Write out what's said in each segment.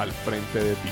al frente de ti.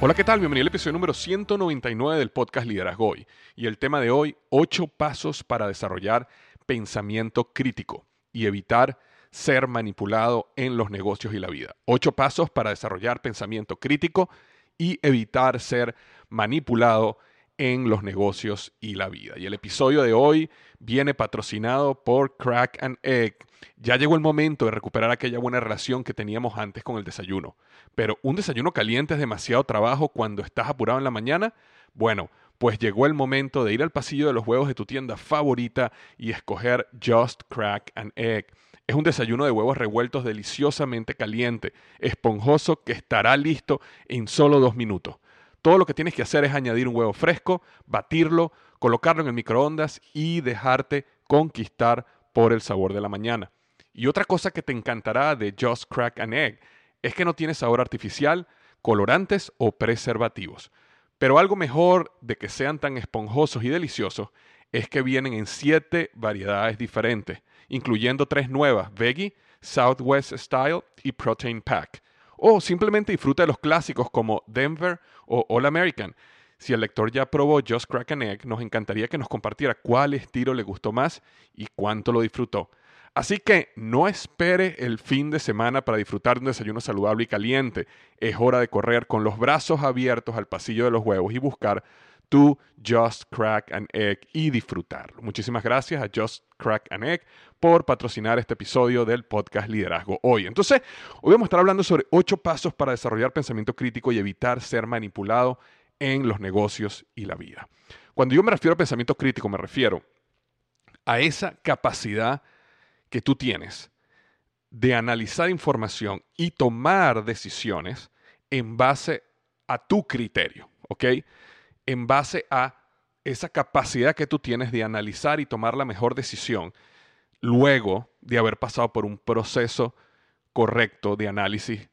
Hola, ¿qué tal? Bienvenido al episodio número 199 del podcast Liderazgo Hoy. Y el tema de hoy, 8 pasos para desarrollar pensamiento crítico y evitar ser manipulado en los negocios y la vida. 8 pasos para desarrollar pensamiento crítico y evitar ser manipulado en los negocios y la vida. Y el episodio de hoy viene patrocinado por Crack and Egg. Ya llegó el momento de recuperar aquella buena relación que teníamos antes con el desayuno. Pero un desayuno caliente es demasiado trabajo cuando estás apurado en la mañana. Bueno, pues llegó el momento de ir al pasillo de los huevos de tu tienda favorita y escoger Just Crack and Egg. Es un desayuno de huevos revueltos deliciosamente caliente, esponjoso, que estará listo en solo dos minutos. Todo lo que tienes que hacer es añadir un huevo fresco, batirlo, colocarlo en el microondas y dejarte conquistar por el sabor de la mañana. Y otra cosa que te encantará de Just Crack an Egg es que no tiene sabor artificial, colorantes o preservativos. Pero algo mejor de que sean tan esponjosos y deliciosos es que vienen en siete variedades diferentes, incluyendo tres nuevas, Veggie, Southwest Style y Protein Pack. O simplemente disfruta de los clásicos como Denver o All American. Si el lector ya probó Just Crack an Egg, nos encantaría que nos compartiera cuál estilo le gustó más y cuánto lo disfrutó. Así que no espere el fin de semana para disfrutar de un desayuno saludable y caliente. Es hora de correr con los brazos abiertos al pasillo de los huevos y buscar tu Just Crack an Egg y disfrutarlo. Muchísimas gracias a Just Crack an Egg por patrocinar este episodio del podcast Liderazgo Hoy. Entonces, hoy vamos a estar hablando sobre ocho pasos para desarrollar pensamiento crítico y evitar ser manipulado en los negocios y la vida. Cuando yo me refiero a pensamiento crítico, me refiero a esa capacidad que tú tienes de analizar información y tomar decisiones en base a tu criterio, ¿ok? En base a esa capacidad que tú tienes de analizar y tomar la mejor decisión luego de haber pasado por un proceso correcto de análisis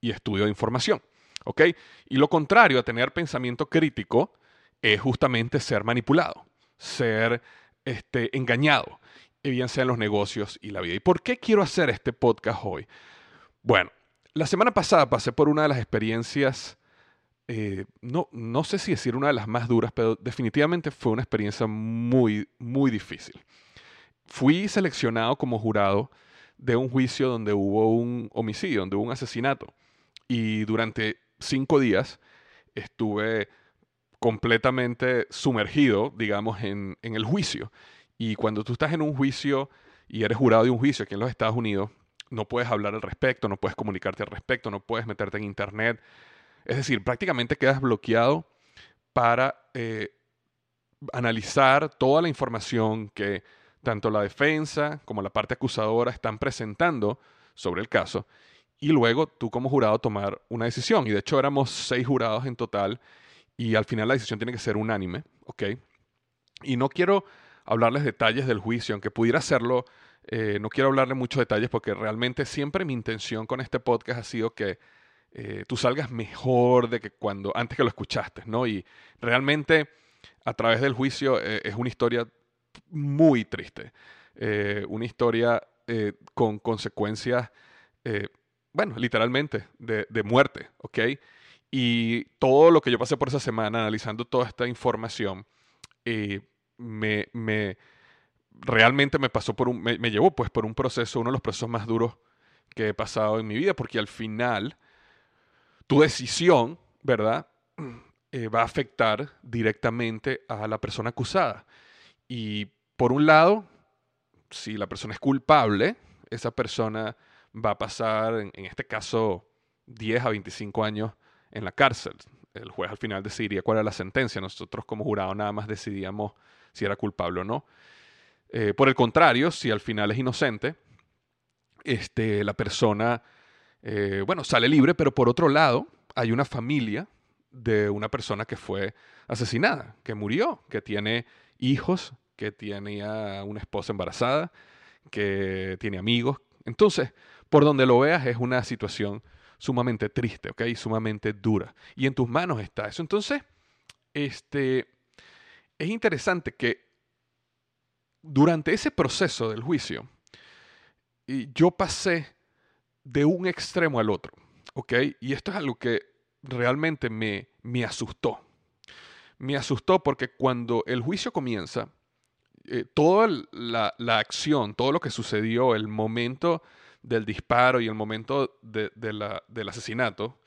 y estudio de información. ¿Ok? Y lo contrario a tener pensamiento crítico es justamente ser manipulado, ser este, engañado, bien sea en los negocios y la vida. ¿Y por qué quiero hacer este podcast hoy? Bueno, la semana pasada pasé por una de las experiencias, eh, no, no sé si decir una de las más duras, pero definitivamente fue una experiencia muy, muy difícil fui seleccionado como jurado de un juicio donde hubo un homicidio, donde hubo un asesinato. Y durante cinco días estuve completamente sumergido, digamos, en, en el juicio. Y cuando tú estás en un juicio y eres jurado de un juicio aquí en los Estados Unidos, no puedes hablar al respecto, no puedes comunicarte al respecto, no puedes meterte en internet. Es decir, prácticamente quedas bloqueado para eh, analizar toda la información que tanto la defensa como la parte acusadora están presentando sobre el caso y luego tú como jurado tomar una decisión. Y de hecho éramos seis jurados en total y al final la decisión tiene que ser unánime, ¿ok? Y no quiero hablarles detalles del juicio, aunque pudiera hacerlo, eh, no quiero hablarle muchos detalles porque realmente siempre mi intención con este podcast ha sido que eh, tú salgas mejor de que cuando antes que lo escuchaste, ¿no? Y realmente a través del juicio eh, es una historia muy triste, una historia con consecuencias, bueno, literalmente de, de muerte, ¿ok? Y todo lo que yo pasé por esa semana analizando toda esta información, me, me, realmente me pasó por un, me, llevó pues por un proceso, uno de los procesos más duros que he pasado en mi vida, porque al final tu decisión, ¿verdad? Eh, va a afectar directamente a la persona acusada. Y por un lado, si la persona es culpable, esa persona va a pasar, en, este caso, 10 a 25 años en la cárcel. El juez al final decidiría cuál era la sentencia. Nosotros como jurado nada más decidíamos si era culpable o no. Eh, por el contrario, si al final es inocente, este, la persona, eh, bueno, sale libre, pero por otro lado, hay una familia de una persona que fue asesinada, que murió, que tiene hijos, que tenía una esposa embarazada, que tiene amigos. Entonces, por donde lo veas, es una situación sumamente triste, ¿ok? Sumamente dura. Y en tus manos está eso. Entonces, este, es interesante que durante ese proceso del juicio, yo pasé de un extremo al otro, ¿ok? Y esto es algo que realmente me, me asustó. Me asustó porque cuando el juicio comienza, eh, toda la, acción, todo lo que sucedió, el momento del disparo y el momento del asesinato,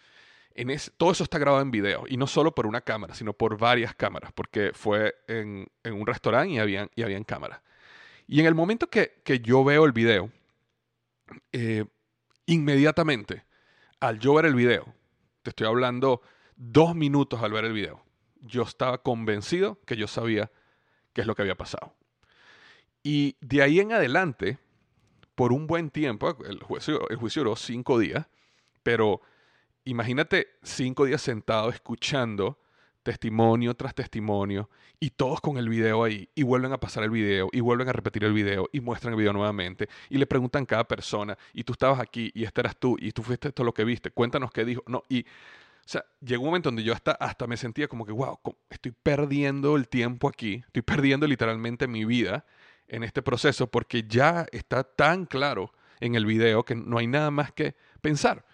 todo eso está grabado en video, y no solo por una cámara, sino por varias cámaras, porque fue en, un restaurante y habían, y habían cámaras. Y en el momento que, yo veo el video, eh, inmediatamente, al ver el video, te estoy hablando dos minutos al ver el video, yo estaba convencido que yo sabía qué es lo que había pasado. Y de ahí en adelante, por un buen tiempo, el juicio, el juicio duró cinco días, pero imagínate cinco días sentado escuchando testimonio tras testimonio y todos con el video ahí y vuelven a pasar el video y vuelven a repetir el video y muestran el video nuevamente y le preguntan a cada persona y tú estabas aquí y este eras tú y tú fuiste esto lo que viste, cuéntanos qué dijo, no, y o sea, llegó un momento donde yo hasta, hasta me sentía como que, wow, estoy perdiendo el tiempo aquí, estoy perdiendo literalmente mi vida en este proceso porque ya está tan claro en el video que no hay nada más que pensar.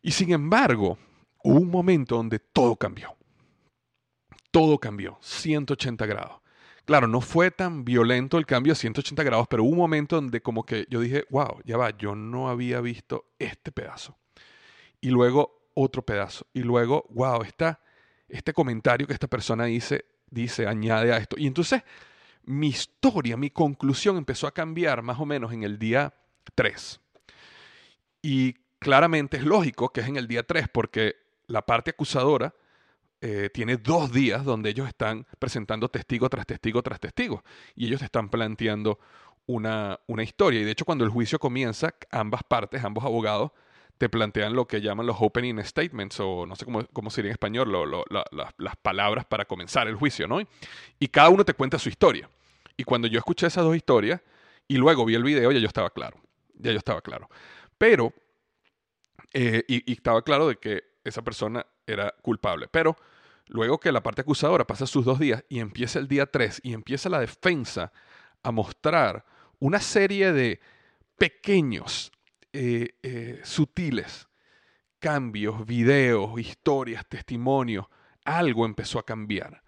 Y sin embargo, hubo un momento donde todo cambió. Todo cambió, 180 grados. Claro, no fue tan violento el cambio a 180 grados, pero hubo un momento donde como que yo dije, wow, ya va, yo no había visto este pedazo. Y luego otro pedazo. Y luego, wow, está este comentario que esta persona dice, dice, añade a esto. Y entonces mi historia, mi conclusión empezó a cambiar más o menos en el día 3. Y claramente es lógico que es en el día 3 porque la parte acusadora eh, tiene dos días donde ellos están presentando testigo tras testigo tras testigo y ellos están planteando una, una historia. Y de hecho cuando el juicio comienza, ambas partes, ambos abogados, te plantean lo que llaman los opening statements, o no sé cómo, cómo sería en español, las palabras para comenzar el juicio, ¿no? Y cada uno te cuenta su historia. Y cuando yo escuché esas dos historias y luego vi el video, ya yo estaba claro. Ya yo estaba claro. Pero eh, y, estaba claro de que esa persona era culpable. Pero luego que la parte acusadora pasa sus dos días y empieza el día 3 y empieza la defensa a mostrar una serie de pequeños, eh, eh, sutiles cambios, videos, historias, testimonios, algo empezó a cambiar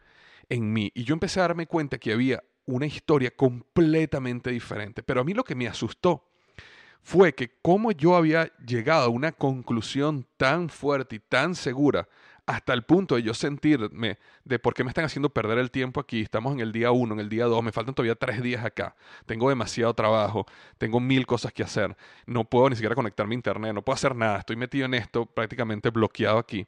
en mí. Y yo empecé a darme cuenta que había una historia completamente diferente. Pero a mí lo que me asustó fue que como yo había llegado a una conclusión tan fuerte y tan segura hasta el punto de yo sentirme de por qué me están haciendo perder el tiempo aquí. Estamos en el día uno, en el día dos, me faltan todavía tres días acá. Tengo demasiado trabajo, tengo mil cosas que hacer. No puedo ni siquiera conectarme a internet, no puedo hacer nada. Estoy metido en esto, prácticamente bloqueado aquí.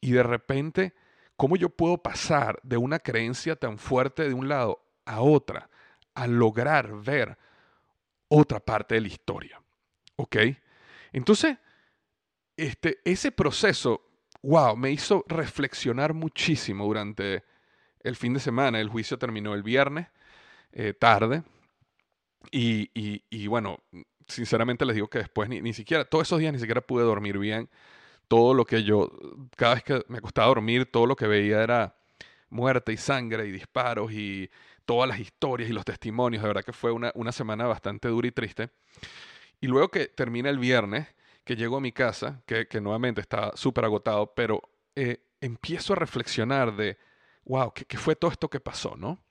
Y de repente, ¿cómo yo puedo pasar de una creencia tan fuerte de un lado a otra a lograr ver otra parte de la historia? ¿Ok? Entonces, este, ese proceso wow, me hizo reflexionar muchísimo durante el fin de semana. El juicio terminó el viernes, eh, tarde. Y, y, bueno, sinceramente les digo que después ni, ni, siquiera, todos esos días ni siquiera pude dormir bien. Todo lo que yo, cada vez que me costaba dormir, todo lo que veía era muerte y sangre y disparos y todas las historias y los testimonios. De verdad que fue una, una semana bastante dura y triste. Y luego que termina el viernes, que llego a mi casa, que, nuevamente está súper agotado, pero eh, empiezo a reflexionar de, wow, ¿qué, fue todo esto que pasó, no?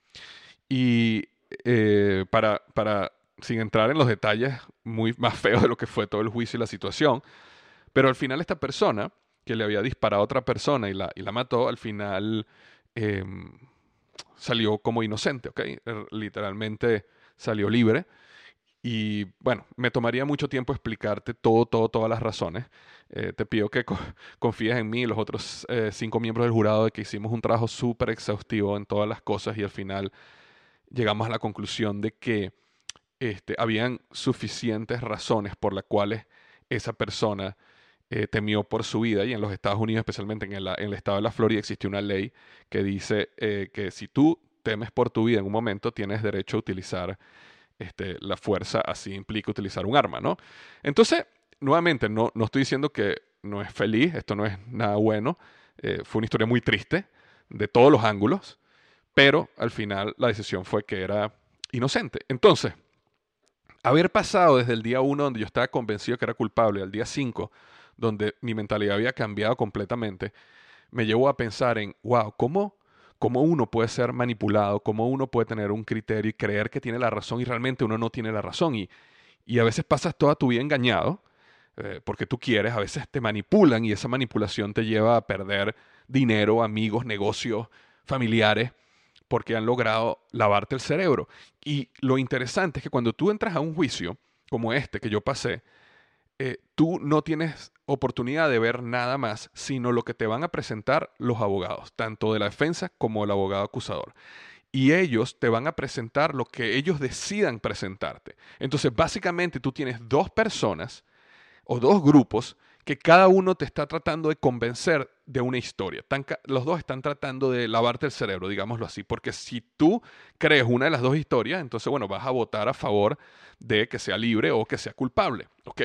Y eh, para, para, sin entrar en los detalles muy más feos de lo que fue todo el juicio y la situación, pero al final esta persona que le había disparado a otra persona y la, y la mató, al final em, salió como inocente, ¿ok? Er, literalmente salió libre. Y bueno, me tomaría mucho tiempo explicarte todo, todo, todas las razones. Eh, te pido que confíes en mí y los otros eh, cinco miembros del jurado de que hicimos un trabajo súper exhaustivo en todas las cosas y al final llegamos a la conclusión de que este, habían suficientes razones por las cuales esa persona eh, temió por su vida y en los Estados Unidos, especialmente en el, en el estado de la Florida, existe una ley que dice que si tú temes por tu vida en un momento, tienes derecho a utilizar este, la fuerza así implica utilizar un arma, ¿no? Entonces, nuevamente, no, no estoy diciendo que no es feliz, esto no es nada bueno, eh, fue una historia muy triste de todos los ángulos, pero al final la decisión fue que era inocente. Entonces, haber pasado desde el día 1 donde yo estaba convencido que era culpable al día 5 donde mi mentalidad había cambiado completamente, me llevó a pensar en, wow, ¿cómo cómo uno puede ser manipulado, cómo uno puede tener un criterio y creer que tiene la razón y realmente uno no tiene la razón. Y, y a veces pasas toda tu vida engañado eh, porque tú quieres, a veces te manipulan y esa manipulación te lleva a perder dinero, amigos, negocios, familiares, porque han logrado lavarte el cerebro. Y lo interesante es que cuando tú entras a un juicio como este que yo pasé, eh, tú no tienes oportunidad de ver nada más, sino lo que te van a presentar los abogados, tanto de la defensa como el abogado acusador. Y ellos te van a presentar lo que ellos decidan presentarte. Entonces, básicamente tú tienes dos personas o dos grupos que cada uno te está tratando de convencer de una historia. los dos están tratando de lavarte el cerebro, digámoslo así, porque si tú crees una de las dos historias, entonces, bueno, vas a votar a favor de que sea libre o que sea culpable, ¿ok?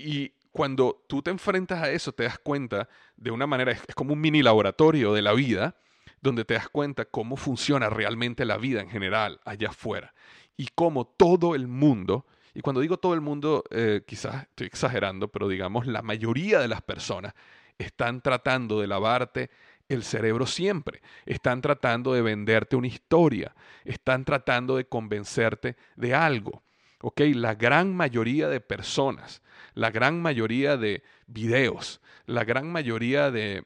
Y cuando tú te enfrentas a eso, te das cuenta de una manera, es, como un mini laboratorio de la vida, donde te das cuenta cómo funciona realmente la vida en general allá afuera y cómo todo el mundo, y cuando digo todo el mundo, eh, quizás estoy exagerando, pero digamos la mayoría de las personas están tratando de lavarte el cerebro siempre, están tratando de venderte una historia, están tratando de convencerte de algo. La gran mayoría de personas, la gran mayoría de videos, la gran mayoría de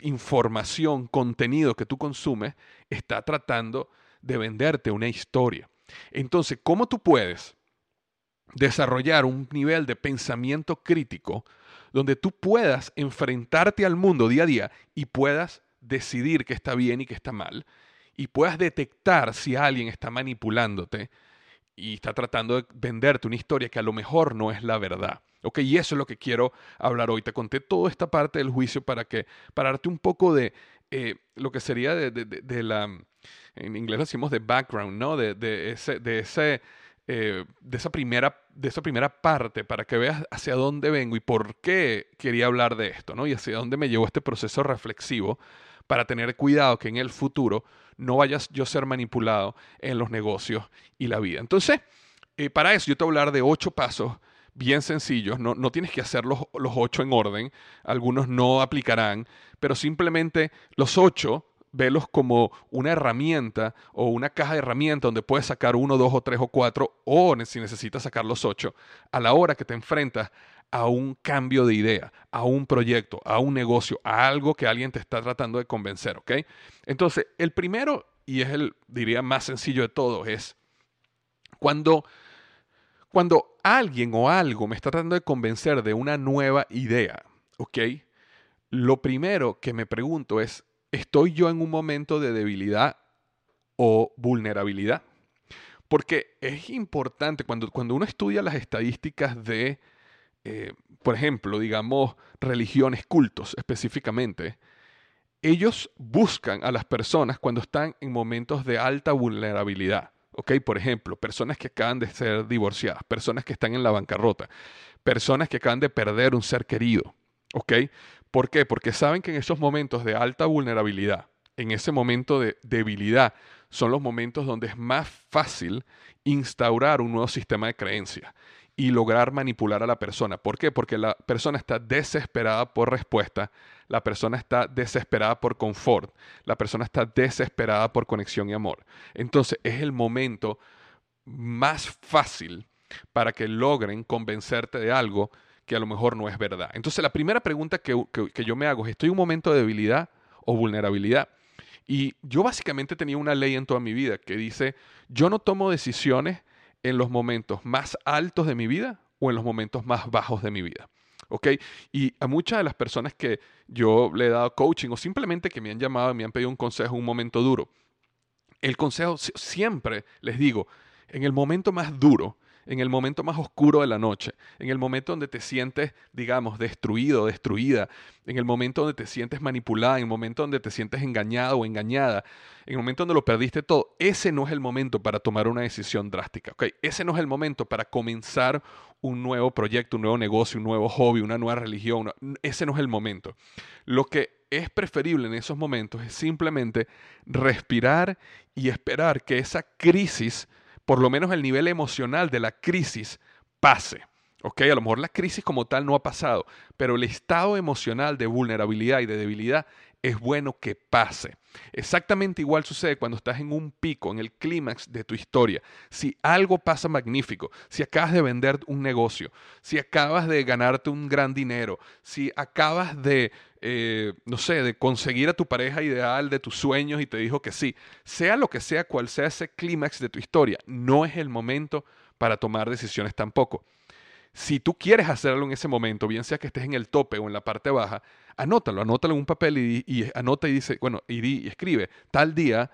información, contenido que tú consumes, está tratando de venderte una historia. Entonces, ¿cómo tú puedes desarrollar un nivel de pensamiento crítico donde tú puedas enfrentarte al mundo día a día y puedas decidir qué está bien y qué está mal? Y puedas detectar si alguien está manipulándote y está tratando de venderte una historia que a lo mejor no es la verdad. Ok, y eso es lo que quiero hablar hoy. Te conté toda esta parte del juicio para que, para darte un poco de eh, lo que sería de, de, la, en inglés decimos de background, ¿no? De, de ese, de ese, eh, de esa primera, de esa primera parte, para que veas hacia dónde vengo y por qué quería hablar de esto, ¿no? Y hacia dónde me llevó este proceso reflexivo para tener cuidado que en el futuro no vayas yo a ser manipulado en los negocios y la vida. Entonces, eh, para eso yo te voy a hablar de ocho pasos bien sencillos, no, no tienes que hacer los, los, ocho en orden, algunos no aplicarán, pero simplemente los ocho velos como una herramienta o una caja de herramientas donde puedes sacar uno, dos o tres o cuatro, o si necesitas sacar los ocho, a la hora que te enfrentas a un cambio de idea, a un proyecto, a un negocio, a algo que alguien te está tratando de convencer, ¿ok? Entonces, el primero, y es el, diría, más sencillo de todos, es cuando, cuando alguien o algo me está tratando de convencer de una nueva idea, ¿ok? Lo primero que me pregunto es, ¿estoy yo en un momento de debilidad o vulnerabilidad? Porque es importante, cuando, cuando uno estudia las estadísticas de eh, por ejemplo, digamos, religiones, cultos específicamente, ellos buscan a las personas cuando están en momentos de alta vulnerabilidad. ¿ok? Por ejemplo, personas que acaban de ser divorciadas, personas que están en la bancarrota, personas que acaban de perder un ser querido. ¿ok? ¿Por qué? Porque saben que en esos momentos de alta vulnerabilidad, en ese momento de debilidad, son los momentos donde es más fácil instaurar un nuevo sistema de creencias y lograr manipular a la persona. ¿Por qué? Porque la persona está desesperada por respuesta, la persona está desesperada por confort, la persona está desesperada por conexión y amor. Entonces es el momento más fácil para que logren convencerte de algo que a lo mejor no es verdad. Entonces la primera pregunta que, que yo me hago es, ¿estoy en un momento de debilidad o vulnerabilidad? Y yo básicamente tenía una ley en toda mi vida que dice, yo no tomo decisiones en los momentos más altos de mi vida o en los momentos más bajos de mi vida. ¿Ok? Y a muchas de las personas que yo le he dado coaching o simplemente que me han llamado y me han pedido un consejo un momento duro, el consejo siempre les digo, en el momento más duro, en el momento más oscuro de la noche, en el momento donde te sientes, digamos, destruido, destruida, en el momento donde te sientes manipulada, en el momento donde te sientes engañado o engañada, en el momento donde lo perdiste todo, ese no es el momento para tomar una decisión drástica. Ese no es el momento para comenzar un nuevo proyecto, un nuevo negocio, un nuevo hobby, una nueva religión, ese no es el momento. Lo que es preferible en esos momentos es simplemente respirar y esperar que esa crisis por lo menos el nivel emocional de la crisis pase. ¿Ok? A lo mejor la crisis como tal no ha pasado, pero el estado emocional de vulnerabilidad y de debilidad es bueno que pase. Exactamente igual sucede cuando estás en un pico, en el clímax de tu historia. Si algo pasa magnífico, si acabas de vender un negocio, si acabas de ganarte un gran dinero, si acabas de, eh, no sé, de conseguir a tu pareja ideal de tus sueños y te dijo que sí, sea lo que sea, cual sea ese clímax de tu historia, no es el momento para tomar decisiones tampoco. Si tú quieres hacerlo en ese momento, bien sea que estés en el tope o en la parte baja, anótalo, anótalo en un papel y, anota y dice, bueno, y, y escribe, tal día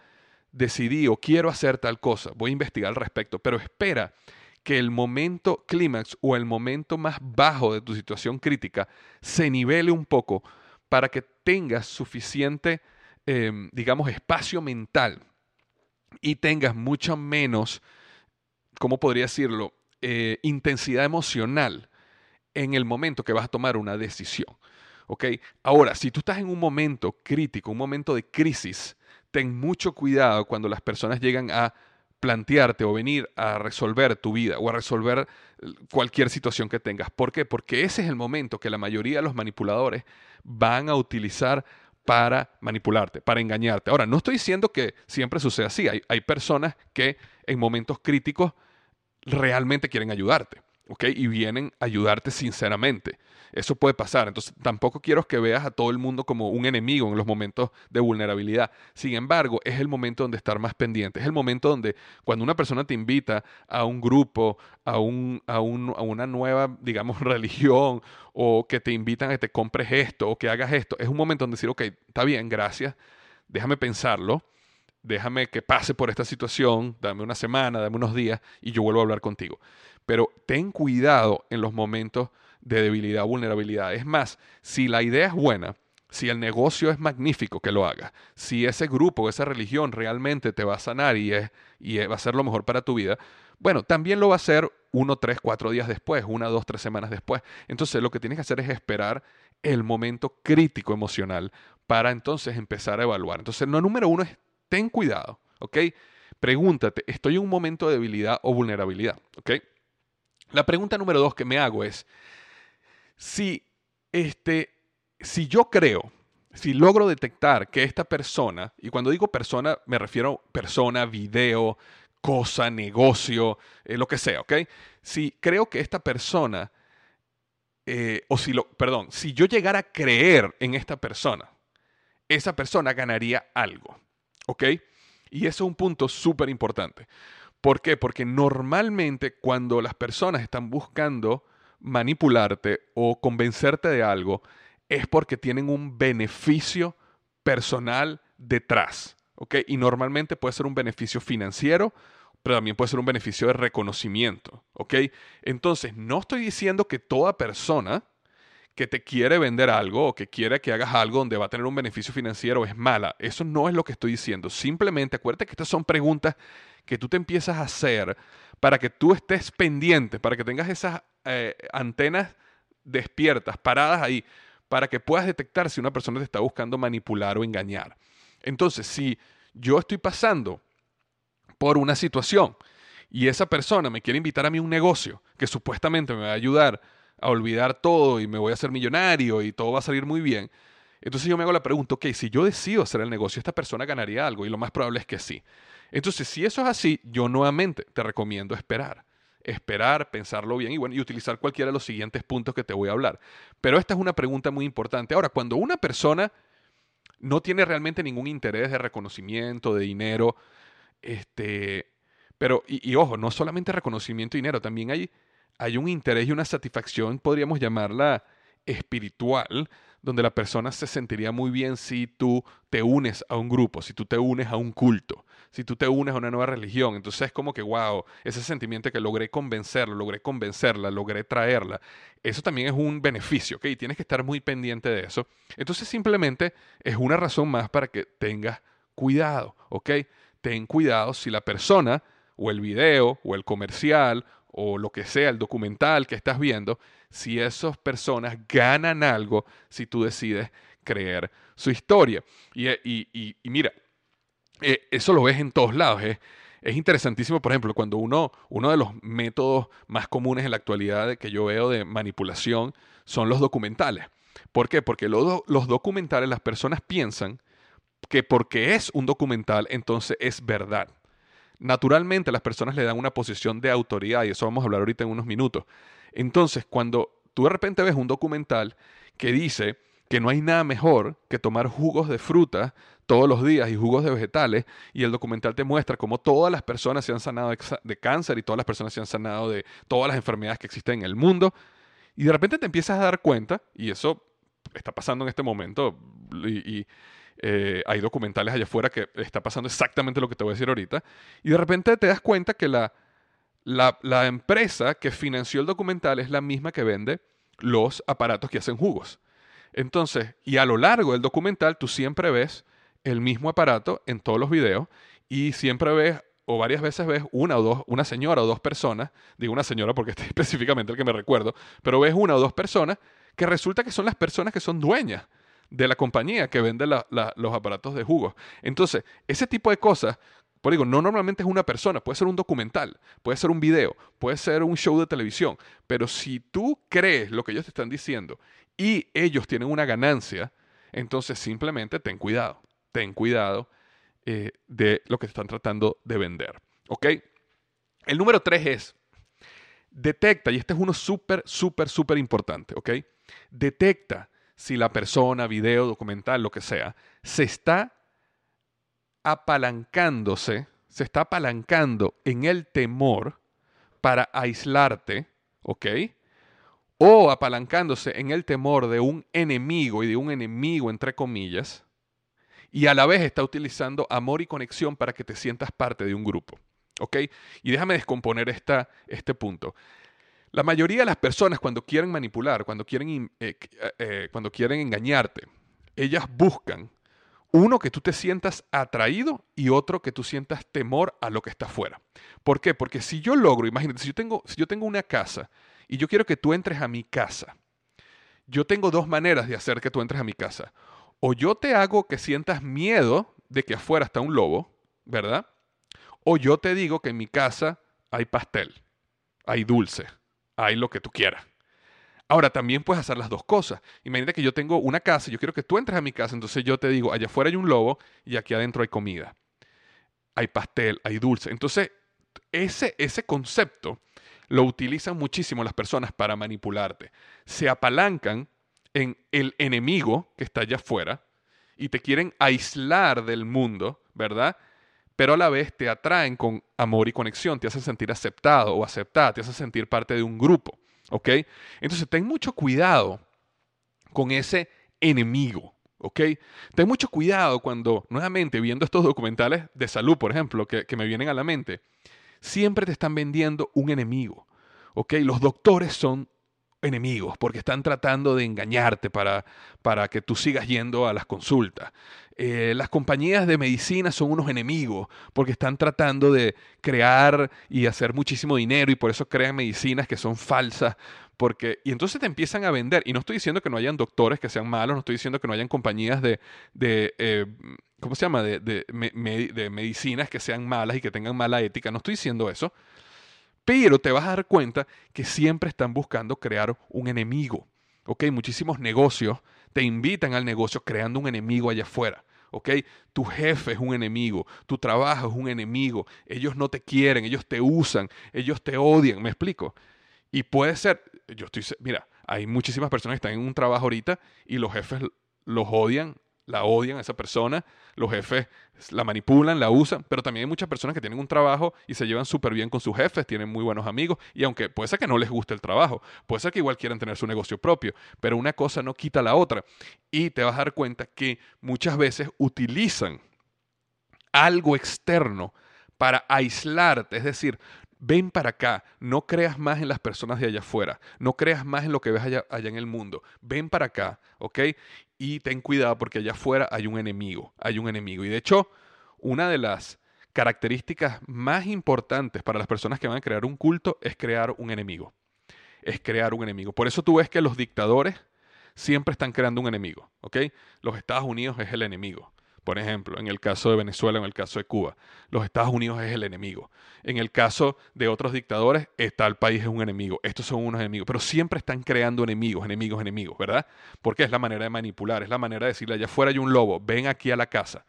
decidí o quiero hacer tal cosa, voy a investigar al respecto, pero espera que el momento clímax o el momento más bajo de tu situación crítica se nivele un poco para que tengas suficiente, em, digamos, espacio mental y tengas mucho menos, ¿cómo podría decirlo? Eh, intensidad emocional en el momento que vas a tomar una decisión. ¿Ok? Ahora, si tú estás en un momento crítico, un momento de crisis, ten mucho cuidado cuando las personas llegan a plantearte o venir a resolver tu vida o a resolver cualquier situación que tengas. ¿Por qué? Porque ese es el momento que la mayoría de los manipuladores van a utilizar para manipularte, para engañarte. Ahora, no estoy diciendo que siempre suceda así. Hay, hay personas que en momentos críticos realmente quieren ayudarte, Y vienen a ayudarte sinceramente. Eso puede pasar. Entonces, tampoco quiero que veas a todo el mundo como un enemigo en los momentos de vulnerabilidad. Sin embargo, es el momento donde estar más pendiente. Es el momento donde cuando una persona te invita a un grupo, a, un, a, un, a una nueva, digamos, religión, o que te invitan a que te compres esto o que hagas esto, es un momento donde decir, ok, está bien, gracias, déjame pensarlo déjame que pase por esta situación, dame una semana, dame unos días y yo vuelvo a hablar contigo. Pero ten cuidado en los momentos de debilidad vulnerabilidad. Es más, si la idea es buena, si el negocio es magnífico, que lo hagas. Si ese grupo, esa religión realmente te va a sanar y, es, y va a ser lo mejor para tu vida, bueno, también lo va a hacer uno, tres, cuatro días después, una, dos, tres semanas después. Entonces lo que tienes que hacer es esperar el momento crítico emocional para entonces empezar a evaluar. Entonces, lo número uno es ten cuidado, ¿ok? Pregúntate, ¿estoy en un momento de debilidad o vulnerabilidad? ¿Ok? La pregunta número dos que me hago es, si, este, si yo creo si logro detectar que esta persona, y cuando digo persona me refiero a persona, video, cosa, negocio, eh, lo que sea, ¿ok? Si creo que esta persona, eh, o si lo, perdón, si yo llegara a creer en esta persona, esa persona ganaría algo, ¿ok? Y eso es un punto súper importante. ¿Por qué? Porque normalmente cuando las personas están buscando manipularte o convencerte de algo, es porque tienen un beneficio personal detrás. ¿ok? Y normalmente puede ser un beneficio financiero, pero también puede ser un beneficio de reconocimiento. ¿ok? Entonces, no estoy diciendo que toda persona que te quiere vender algo o que quiere que hagas algo donde va a tener un beneficio financiero es mala. Eso no es lo que estoy diciendo. Simplemente acuérdate que estas son preguntas que tú te empiezas a hacer para que tú estés pendiente, para que tengas esas eh, antenas despiertas, paradas ahí, para que puedas detectar si una persona te está buscando manipular o engañar. Entonces, si yo estoy pasando por una situación y esa persona me quiere invitar a mí un negocio que supuestamente me va a ayudar a olvidar todo y me voy a hacer millonario y todo va a salir muy bien, entonces yo me hago la pregunta, ok, si yo decido hacer el negocio, esta persona ganaría algo y lo más probable es que sí. Entonces, si eso es así, yo nuevamente te recomiendo esperar. Esperar, pensarlo bien y, bueno, y utilizar cualquiera de los siguientes puntos que te voy a hablar. Pero esta es una pregunta muy importante. Ahora, cuando una persona no tiene realmente ningún interés de reconocimiento, de dinero, este, pero, y, ojo, no solamente reconocimiento y dinero, también hay, hay un interés y una satisfacción, podríamos llamarla espiritual, donde la persona se sentiría muy bien si tú te unes a un grupo, si tú te unes a un culto, si tú te unes a una nueva religión. Entonces es como que, wow, ese sentimiento que logré convencerlo, logré convencerla, logré traerla, eso también es un beneficio, ¿ok? Y tienes que estar muy pendiente de eso. Entonces simplemente es una razón más para que tengas cuidado, ¿ok? Ten cuidado si la persona o el video o el comercial o lo que sea, el documental que estás viendo, si esas personas ganan algo si tú decides creer su historia. Y, y, y, mira, eh, eso lo ves en todos lados. Es interesantísimo, por ejemplo, cuando uno, uno de los métodos más comunes en la actualidad que yo veo de manipulación son los documentales. ¿Por qué? Porque los, los documentales las personas piensan que porque es un documental, entonces es verdad. Naturalmente las personas le dan una posición de autoridad y eso vamos a hablar ahorita en unos minutos. Entonces, cuando tú de repente ves un documental que dice que no hay nada mejor que tomar jugos de fruta todos los días y jugos de vegetales, y el documental te muestra cómo todas las personas se han sanado de cáncer y todas las personas se han sanado de todas las enfermedades que existen en el mundo, y de repente te empiezas a dar cuenta, y eso está pasando en este momento, y, eh, hay documentales allá afuera que está pasando exactamente lo que te voy a decir ahorita, y de repente te das cuenta que la, la, la, empresa que financió el documental es la misma que vende los aparatos que hacen jugos. Entonces, y a lo largo del documental tú siempre ves el mismo aparato en todos los videos y siempre ves o varias veces ves una o dos, una señora o dos personas, digo una señora porque este es específicamente el que me recuerdo, pero ves una o dos personas que resulta que son las personas que son dueñas de la compañía que vende los aparatos de jugos. Entonces, ese tipo de cosas, por digo, no normalmente es una persona, puede ser un documental, puede ser un video, puede ser un show de televisión, pero si tú crees lo que ellos te están diciendo y ellos tienen una ganancia, entonces simplemente ten cuidado, ten cuidado eh, de lo que están tratando de vender. ¿Ok? El número tres es, detecta, y este es uno súper, súper, súper importante, ¿ok? Detecta si la persona, video, documental, lo que sea, se está apalancándose, se está apalancando en el temor para aislarte, ¿ok? O apalancándose en el temor de un enemigo y de un enemigo entre comillas, y a la vez está utilizando amor y conexión para que te sientas parte de un grupo, ¿ok? Y déjame descomponer esta, este punto. La mayoría de las personas cuando quieren manipular, cuando quieren, eh, eh, eh, cuando quieren engañarte, ellas buscan uno que tú te sientas atraído y otro que tú sientas temor a lo que está afuera. ¿Por qué? Porque si yo logro, imagínate, si yo tengo, si yo tengo una casa y yo quiero que tú entres a mi casa, yo tengo dos maneras de hacer que tú entres a mi casa. O yo te hago que sientas miedo de que afuera está un lobo, ¿verdad? O yo te digo que en mi casa hay pastel, hay dulce, hay lo que tú quieras. Ahora, también puedes hacer las dos cosas. Imagínate que yo tengo una casa, yo quiero que tú entres a mi casa, entonces yo te digo, allá afuera hay un lobo y aquí adentro hay comida. Hay pastel, hay dulce. Entonces, ese, ese concepto lo utilizan muchísimo las personas para manipularte. Se apalancan en el enemigo que está allá afuera y te quieren aislar del mundo, ¿verdad? Pero a la vez te atraen con amor y conexión, te hacen sentir aceptado o aceptada, te hacen sentir parte de un grupo. ¿Ok? Entonces, ten mucho cuidado con ese enemigo. ¿Ok? Ten mucho cuidado cuando, nuevamente, viendo estos documentales de salud, por ejemplo, que, que me vienen a la mente, siempre te están vendiendo un enemigo. ¿Ok? Los doctores son enemigos porque están tratando de engañarte para, para que tú sigas yendo a las consultas. Eh, las compañías de medicina son unos enemigos porque están tratando de crear y hacer muchísimo dinero y por eso crean medicinas que son falsas. Porque, y entonces te empiezan a vender. Y no estoy diciendo que no hayan doctores que sean malos, no estoy diciendo que no hayan compañías de, de eh, ¿cómo se llama? De, de, de medicinas que sean malas y que tengan mala ética. No estoy diciendo eso. Pero te vas a dar cuenta que siempre están buscando crear un enemigo. ¿Ok? Muchísimos negocios te invitan al negocio creando un enemigo allá afuera. ¿ok? Tu jefe es un enemigo, tu trabajo es un enemigo, ellos no te quieren, ellos te usan, ellos te odian, ¿me explico? Y puede ser, yo estoy, mira, hay muchísimas personas que están en un trabajo ahorita y los jefes los odian la odian a esa persona, los jefes la manipulan, la usan, pero también hay muchas personas que tienen un trabajo y se llevan súper bien con sus jefes, tienen muy buenos amigos, y aunque puede ser que no les guste el trabajo, puede ser que igual quieran tener su negocio propio, pero una cosa no quita la otra. Y te vas a dar cuenta que muchas veces utilizan algo externo para aislarte, es decir, ven para acá, no creas más en las personas de allá afuera, no creas más en lo que ves allá, allá, en el mundo, ven para acá, ¿ok? Y ten cuidado porque allá afuera hay un enemigo, hay un enemigo. Y de hecho, una de las características más importantes para las personas que van a crear un culto es crear un enemigo, es crear un enemigo. Por eso tú ves que los dictadores siempre están creando un enemigo, ¿ok? Los Estados Unidos es el enemigo. Por ejemplo, en el caso de Venezuela, en el caso de Cuba, los Estados Unidos es el enemigo. En el caso de otros dictadores, el país es un enemigo. Estos son unos enemigos, pero siempre están creando enemigos, enemigos, enemigos, ¿verdad? Porque es la manera de manipular, es la manera de decirle allá afuera hay un lobo, ven aquí a la casa.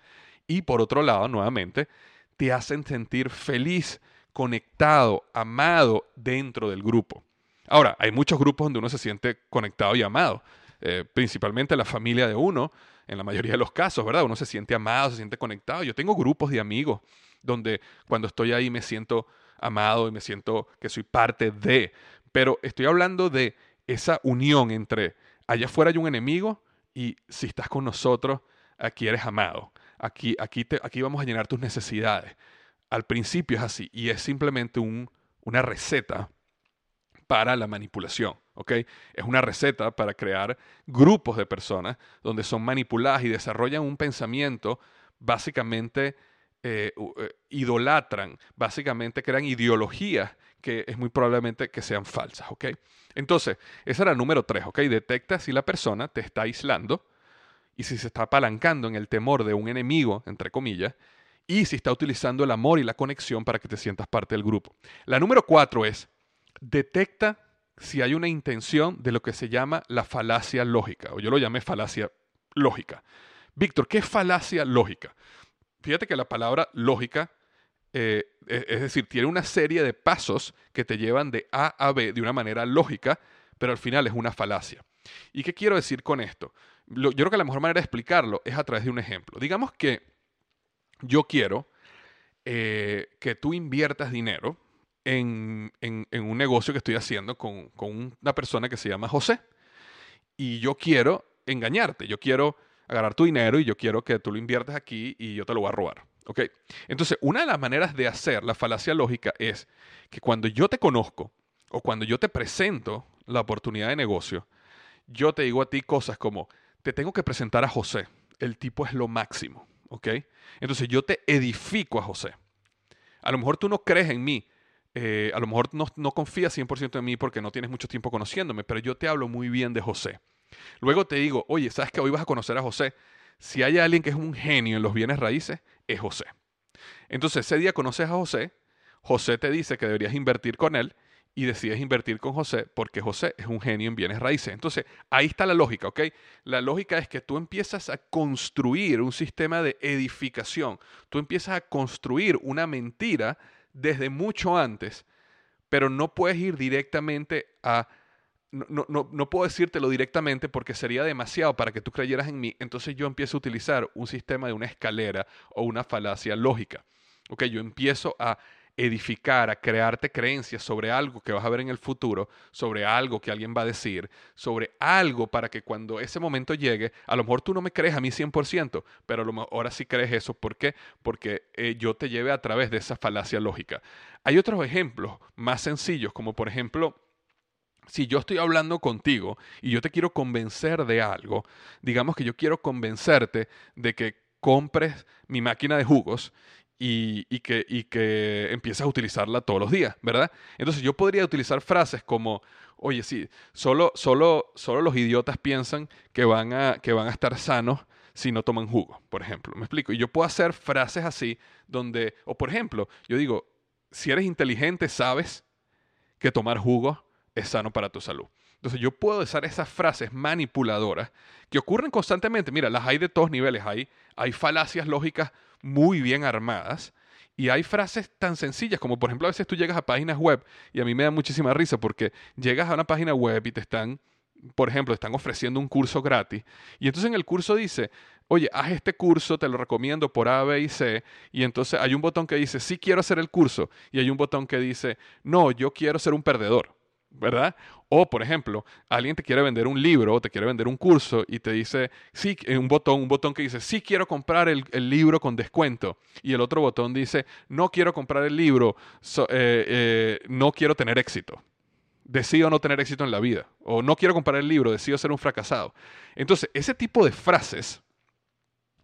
Y por otro lado, nuevamente, te hacen sentir feliz, conectado, amado dentro del grupo. Ahora, hay muchos grupos donde uno se siente conectado y amado, eh, principalmente la familia de uno, en la mayoría de los casos, ¿verdad? Uno se siente amado, se siente conectado. Yo tengo grupos de amigos donde cuando estoy ahí me siento amado y me siento que soy parte de. Pero estoy hablando de esa unión entre allá afuera hay un enemigo y si estás con nosotros, aquí eres amado. Aquí, aquí, te, aquí vamos a llenar tus necesidades. Al principio es así y es simplemente un, una receta para la manipulación. ¿Ok? Es una receta para crear grupos de personas donde son manipuladas y desarrollan un pensamiento básicamente eh, eh, idolatran, básicamente crean ideologías que es muy probablemente que sean falsas, ¿ok? Entonces, esa era el número tres, ¿ok? Detecta si la persona te está aislando y si se está apalancando en el temor de un enemigo, entre comillas, y si está utilizando el amor y la conexión para que te sientas parte del grupo. La número cuatro es, detecta si hay una intención de lo que se llama la falacia lógica, o yo lo llamé falacia lógica. Víctor, ¿qué es falacia lógica? Fíjate que la palabra lógica, eh, e, es decir, tiene una serie de pasos que te llevan de A a B de una manera lógica, pero al final es una falacia. ¿Y qué quiero decir con esto? yo creo que la mejor manera de explicarlo es a través de un ejemplo. Digamos que yo quiero eh, que tú inviertas dinero en, un negocio que estoy haciendo con, con, una persona que se llama José. Y yo quiero engañarte, yo quiero agarrar tu dinero y yo quiero que tú lo inviertas aquí y yo te lo voy a robar. ¿Ok? Entonces, una de las maneras de hacer la falacia lógica es que cuando yo te conozco o cuando yo te presento la oportunidad de negocio, yo te digo a ti cosas como, te tengo que presentar a José, el tipo es lo máximo, ¿ok? Entonces yo te edifico a José. A lo mejor tú no crees en mí, eh, a lo mejor no, no confías 100% en mí porque no tienes mucho tiempo conociéndome, pero yo te hablo muy bien de José. Luego te digo, oye, ¿sabes que hoy vas a conocer a José? Si hay alguien que es un genio en los bienes raíces, es José. Entonces ese día conoces a José, José te dice que deberías invertir con él y decides invertir con José porque José es un genio en bienes raíces. Entonces, ahí está la lógica, ¿ok? La lógica es que tú empiezas a construir un sistema de edificación, tú empiezas a construir una mentira desde mucho antes, pero no puedes ir directamente a... No, no, no, puedo decírtelo directamente porque sería demasiado para que tú creyeras en mí. Entonces yo empiezo a utilizar un sistema de una escalera o una falacia lógica. Ok, yo empiezo a edificar, a crearte creencias sobre algo que vas a ver en el futuro, sobre algo que alguien va a decir, sobre algo para que cuando ese momento llegue, a lo mejor tú no me crees a mí 100%, pero a lo mejor ahora sí crees eso. ¿Por qué? Porque eh, yo te lleve a través de esa falacia lógica. Hay otros ejemplos más sencillos, como por ejemplo, si yo estoy hablando contigo y yo te quiero convencer de algo, digamos que yo quiero convencerte de que compres mi máquina de jugos y, que, y que empiezas a utilizarla todos los días, ¿verdad? Entonces yo podría utilizar frases como, oye, sí, solo, solo, solo los idiotas piensan que van, a, que van a estar sanos si no toman jugo, por ejemplo. ¿Me explico? Y yo puedo hacer frases así donde, o por ejemplo, yo digo, si eres inteligente, sabes que tomar jugo es sano para tu salud. Entonces yo puedo usar esas frases manipuladoras que ocurren constantemente. Mira, las hay de todos niveles. Hay, hay falacias lógicas muy bien armadas. Y hay frases tan sencillas como, por ejemplo, a veces tú llegas a páginas web y a mí me da muchísima risa porque llegas a una página web y te están, por ejemplo, están ofreciendo un curso gratis. Y entonces en el curso dice, oye, haz este curso, te lo recomiendo por A, B y C. Y entonces hay un botón que dice, sí quiero hacer el curso. Y hay un botón que dice, no, yo quiero ser un perdedor. ¿Verdad? O, por ejemplo, alguien te quiere vender un libro o te quiere vender un curso y te dice, sí, un botón, un botón que dice, sí quiero comprar el, libro con descuento. Y el otro botón dice, no quiero comprar el libro, eh, eh, no quiero tener éxito. Decido no tener éxito en la vida. O no quiero comprar el libro, decido ser un fracasado. Entonces, ese tipo de frases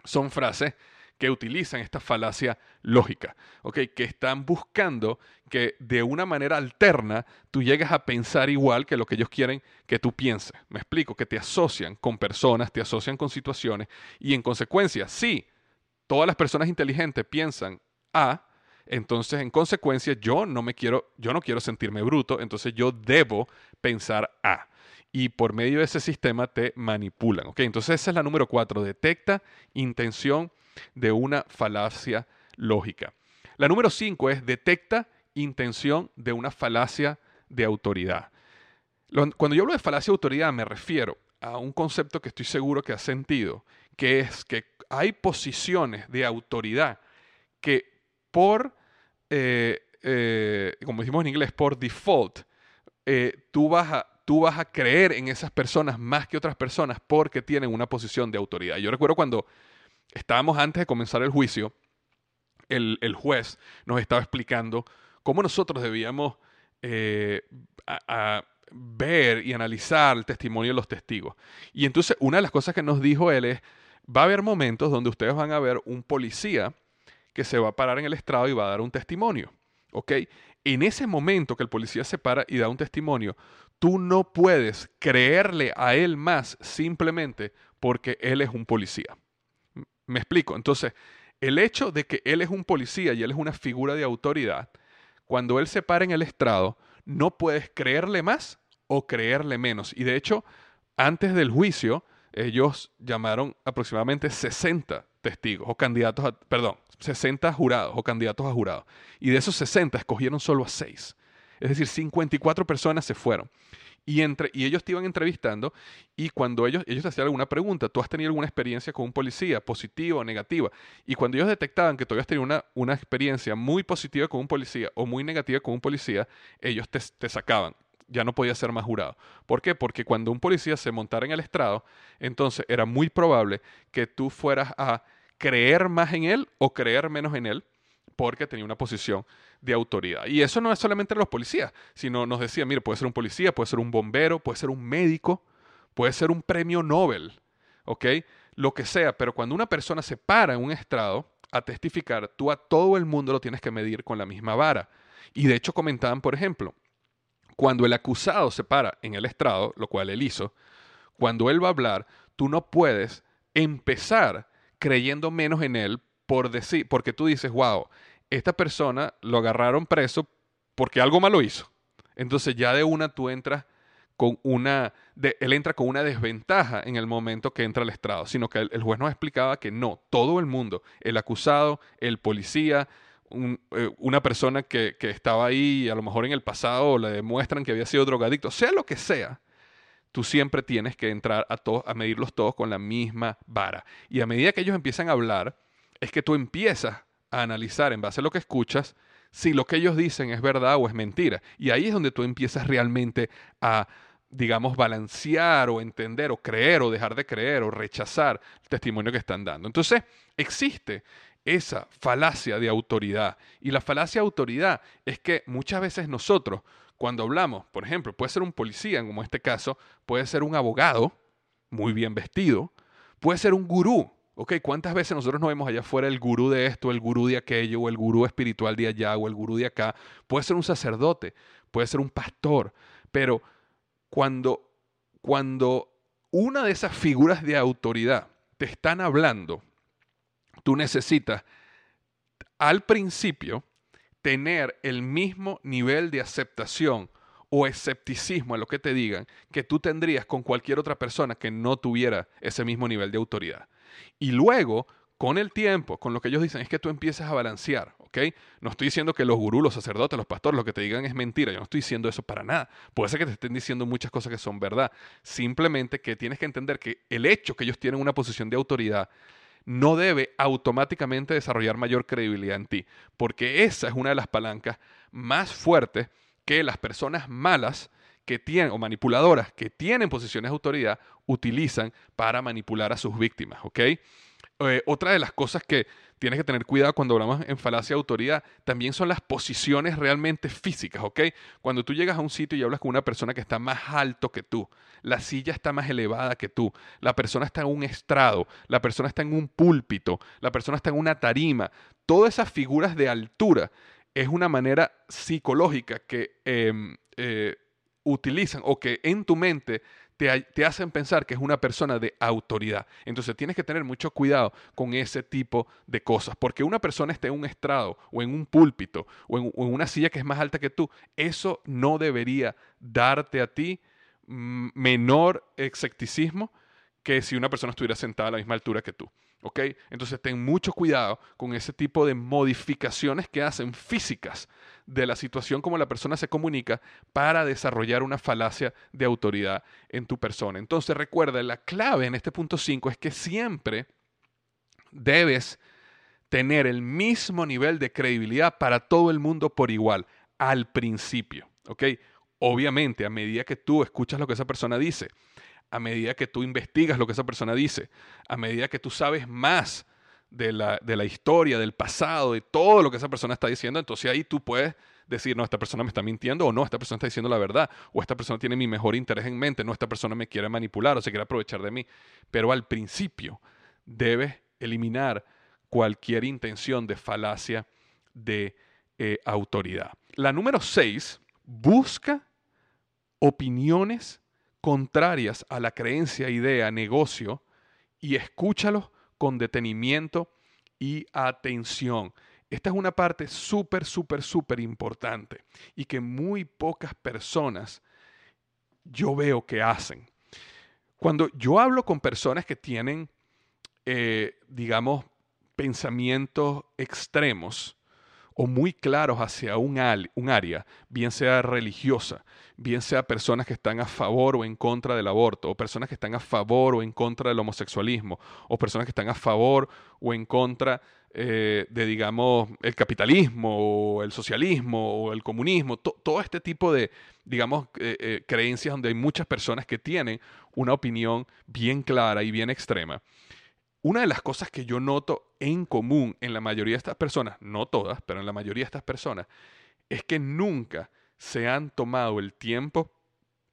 son frases que utilizan esta falacia lógica, que están buscando que de una manera alterna tú llegues a pensar igual que lo que ellos quieren que tú pienses. Me explico, que te asocian con personas, te asocian con situaciones y en consecuencia, si todas las personas inteligentes piensan A, entonces en consecuencia yo no me quiero, yo no quiero sentirme bruto, entonces yo debo pensar A y por medio de ese sistema te manipulan. Entonces esa es la número cuatro, detecta intención de una falacia lógica. La número cinco es detecta intención de una falacia de autoridad. Cuando yo hablo de falacia de autoridad me refiero a un concepto que estoy seguro que has sentido, que es que hay posiciones de autoridad que por, eh, eh, como decimos en inglés, por default, eh, tú, vas a, tú vas a creer en esas personas más que otras personas porque tienen una posición de autoridad. Yo recuerdo cuando estábamos antes de comenzar el juicio, el, juez nos estaba explicando cómo nosotros debíamos eh, ver y analizar el testimonio de los testigos. Y entonces una de las cosas que nos dijo él es, va a haber momentos donde ustedes van a ver un policía que se va a parar en el estrado y va a dar un testimonio. ¿Ok? En ese momento que el policía se para y da un testimonio, tú no puedes creerle a él más simplemente porque él es un policía. Me explico. Entonces, el hecho de que él es un policía y él es una figura de autoridad, cuando él se para en el estrado, no puedes creerle más o creerle menos. Y de hecho, antes del juicio, ellos llamaron aproximadamente 60 testigos o candidatos a, perdón, 60 jurados o candidatos a jurados. Y de esos 60 escogieron solo a 6. Es decir, 54 personas se fueron. Y, entre, y ellos te iban entrevistando y cuando ellos, ellos te hacían alguna pregunta, ¿tú has tenido alguna experiencia con un policía, positiva o negativa? Y cuando ellos detectaban que tú habías tenido una, una experiencia muy positiva con un policía o muy negativa con un policía, ellos te, te sacaban ya no podía ser más jurado. ¿Por qué? Porque cuando un policía se montara en el estrado, entonces era muy probable que tú fueras a creer más en él o creer menos en él porque tenía una posición de autoridad. Y eso no es solamente los policías, sino nos decía, mire, puede ser un policía, puede ser un bombero, puede ser un médico, puede ser un premio Nobel, ¿ok? Lo que sea, pero cuando una persona se para en un estrado a testificar, tú a todo el mundo lo tienes que medir con la misma vara. Y de hecho comentaban, por ejemplo, cuando el acusado se para en el estrado, lo cual él hizo, cuando él va a hablar, tú no puedes empezar creyendo menos en él por decir, porque tú dices, wow, esta persona lo agarraron preso porque algo malo hizo. Entonces ya de una tú entras con una, de- él entra con una desventaja en el momento que entra al estrado, sino que el, el juez nos explicaba que no, todo el mundo, el acusado, el policía, eh, una persona que, que estaba ahí a lo mejor en el pasado le demuestran que había sido drogadicto, sea lo que sea, tú siempre tienes que entrar a, todos, a medirlos todos con la misma vara. Y a medida que ellos empiezan a hablar, es que tú empiezas a analizar en base a lo que escuchas si lo que ellos dicen es verdad o es mentira. Y ahí es donde tú empiezas realmente a, digamos, balancear o entender o creer o dejar de creer o rechazar el testimonio que están dando. Entonces, existe esa falacia de autoridad. Y la falacia de autoridad es que muchas veces nosotros, cuando hablamos, por ejemplo, puede ser un policía, como este caso, puede ser un abogado, muy bien vestido, puede ser un gurú. ¿Ok? ¿Cuántas veces nosotros nos vemos allá afuera el gurú de esto, el gurú de aquello, o el gurú espiritual de allá, o el gurú de acá? Puede ser un sacerdote, puede ser un pastor, pero cuando, cuando una de esas figuras de autoridad te están hablando, tú necesitas al principio tener el mismo nivel de aceptación o escepticismo a lo que te digan que tú tendrías con cualquier otra persona que no tuviera ese mismo nivel de autoridad. Y luego, con el tiempo, con lo que ellos dicen, es que tú empiezas a balancear, ¿ok? No estoy diciendo que los gurús, los sacerdotes, los pastores, lo que te digan es mentira, yo no estoy diciendo eso para nada. Puede ser que te estén diciendo muchas cosas que son verdad. Simplemente que tienes que entender que el hecho que ellos tienen una posición de autoridad no debe automáticamente desarrollar mayor credibilidad en ti, porque esa es una de las palancas más fuertes que las personas malas que tienen o manipuladoras que tienen posiciones de autoridad utilizan para manipular a sus víctimas, ¿ok? Eh, otra de las cosas que tienes que tener cuidado cuando hablamos en falacia de autoridad también son las posiciones realmente físicas, ¿ok? Cuando tú llegas a un sitio y hablas con una persona que está más alto que tú, la silla está más elevada que tú, la persona está en un estrado, la persona está en un púlpito, la persona está en una tarima, todas esas figuras de altura es una manera psicológica que em, eh, utilizan o que en tu mente te, te hacen pensar que es una persona de autoridad. Entonces tienes que tener mucho cuidado con ese tipo de cosas, porque una persona esté en un estrado o en un púlpito o en, o en una silla que es más alta que tú, eso no debería darte a ti mm, menor escepticismo que si una persona estuviera sentada a la misma altura que tú. ¿Ok? Entonces ten mucho cuidado con ese tipo de modificaciones que hacen físicas de la situación como la persona se comunica para desarrollar una falacia de autoridad en tu persona. Entonces recuerda, la clave en este punto 5 es que siempre debes tener el mismo nivel de credibilidad para todo el mundo por igual, al principio. ¿Ok? Obviamente, a medida que tú escuchas lo que esa persona dice, a medida que tú investigas lo que esa persona dice, a medida que tú sabes más de la, de la historia, del pasado, de todo lo que esa persona está diciendo, entonces ahí tú puedes decir, no, esta persona me está mintiendo o no, esta persona está diciendo la verdad, o esta persona tiene mi mejor interés en mente, no, esta persona me quiere manipular o se quiere aprovechar de mí. Pero al principio debes eliminar cualquier intención de falacia de eh, autoridad. La número seis, busca opiniones contrarias a la creencia, idea, negocio y escúchalos con detenimiento y atención. Esta es una parte súper, súper, súper importante y que muy pocas personas yo veo que hacen. Cuando yo hablo con personas que tienen, eh, digamos, pensamientos extremos, o muy claros hacia un, área, bien sea religiosa, bien sea personas que están a favor o en contra del aborto, o personas que están a favor o en contra del homosexualismo, o personas que están a favor o en contra eh, de, digamos, el capitalismo o el socialismo o el comunismo, to- todo este tipo de, digamos, eh, eh, creencias donde hay muchas personas que tienen una opinión bien clara y bien extrema. Una de las cosas que yo noto en común en la mayoría de estas personas, no todas, pero en la mayoría de estas personas, es que nunca se han tomado el tiempo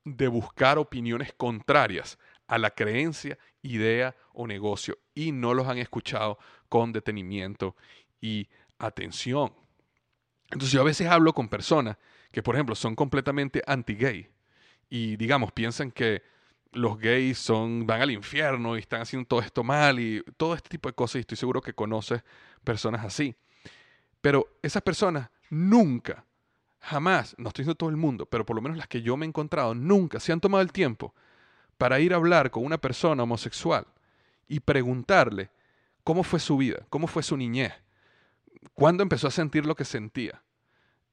de buscar opiniones contrarias a la creencia, idea o negocio y no los han escuchado con detenimiento y atención. Entonces yo a veces hablo con personas que, por ejemplo, son completamente anti-gay y, digamos, piensan que los gays son, van al infierno y están haciendo todo esto mal y todo este tipo de cosas y estoy seguro que conoces personas así. Pero esas personas nunca, jamás, no estoy diciendo todo el mundo, pero por lo menos las que yo me he encontrado, nunca se han tomado el tiempo para ir a hablar con una persona homosexual y preguntarle cómo fue su vida, cómo fue su niñez, cuándo empezó a sentir lo que sentía.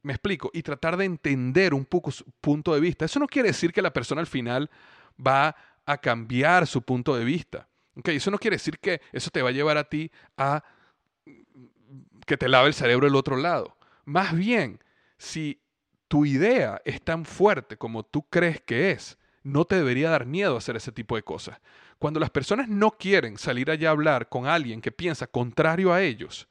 Me explico, y tratar de entender un poco su punto de vista. Eso no quiere decir que la persona al final va a cambiar su punto de vista. ¿okay? Eso no quiere decir que eso te va a llevar a ti a que te lave el cerebro el otro lado. Más bien, si tu idea es tan fuerte como tú crees que es, no te debería dar miedo hacer ese tipo de cosas. Cuando las personas no quieren salir allá a hablar con alguien que piensa contrario a ellos,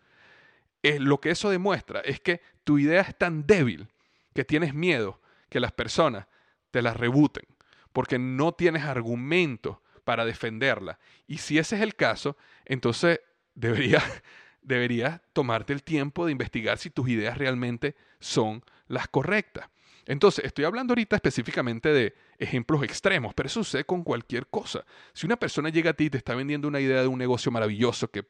eh, lo que eso demuestra es que tu idea es tan débil que tienes miedo que las personas te la rebuten, porque no tienes argumento para defenderla. Y si ese es el caso, entonces deberías debería tomarte el tiempo de investigar si tus ideas realmente son las correctas. Entonces, estoy hablando ahorita específicamente de ejemplos extremos, pero eso sucede con cualquier cosa. Si una persona llega a ti y te está vendiendo una idea de un negocio maravilloso que,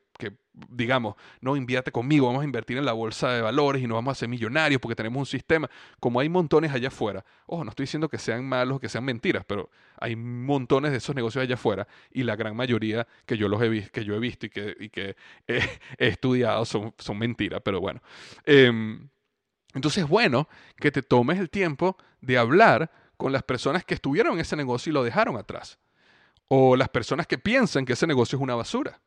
digamos, no invierte conmigo, vamos a invertir en la bolsa de valores y nos vamos a hacer millonarios porque tenemos un sistema, como hay montones allá afuera. Ojo, no estoy diciendo que sean malos que sean mentiras, pero hay montones de esos negocios allá afuera y la gran mayoría que yo, los he, que yo he visto y que, he, estudiado son, mentiras, pero bueno. Eh, entonces es bueno que te tomes el tiempo de hablar con las personas que estuvieron en ese negocio y lo dejaron atrás. O las personas que piensan que ese negocio es una basura.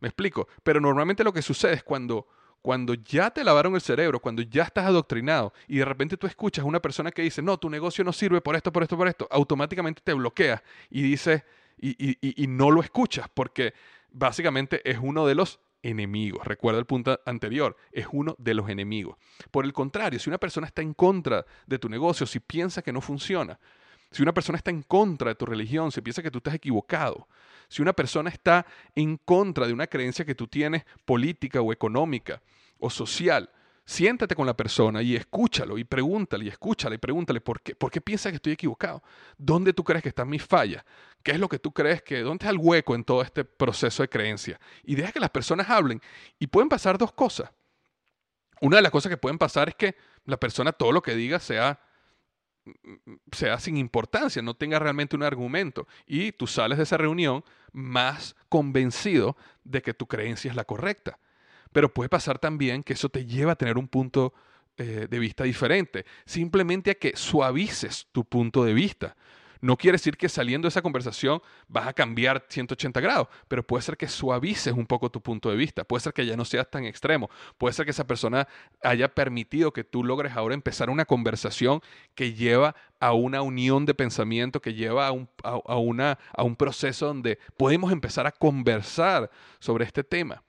Me explico. Pero normalmente lo que sucede es cuando, cuando ya te lavaron el cerebro, cuando ya estás adoctrinado y de repente tú escuchas a una persona que dice, no, tu negocio no sirve por esto, por esto, por esto, automáticamente te bloqueas y dices, y, y, y no lo escuchas porque básicamente es uno de los enemigos. Recuerda el punto anterior, es uno de los enemigos. Por el contrario, si una persona está en contra de tu negocio, si piensa que no funciona, si una persona está en contra de tu religión, si piensa que tú estás equivocado, si una persona está en contra de una creencia que tú tienes política o económica o social, Siéntate con la persona y escúchalo y pregúntale y escúchale y pregúntale por qué, por qué piensas que estoy equivocado, dónde tú crees que están mis fallas, qué es lo que tú crees que, dónde está el hueco en todo este proceso de creencia. Y deja que las personas hablen. Y pueden pasar dos cosas. Una de las cosas que pueden pasar es que la persona todo lo que diga sea sea sin importancia, no tenga realmente un argumento y tú sales de esa reunión más convencido de que tu creencia es la correcta. Pero puede pasar también que eso te lleva a tener un punto eh, de vista diferente, simplemente a que suavices tu punto de vista. No quiere decir que saliendo de esa conversación vas a cambiar 180 grados, pero puede ser que suavices un poco tu punto de vista, puede ser que ya no seas tan extremo, puede ser que esa persona haya permitido que tú logres ahora empezar una conversación que lleva a una unión de pensamiento, que lleva a un, a una, a un proceso donde podemos empezar a conversar sobre este tema.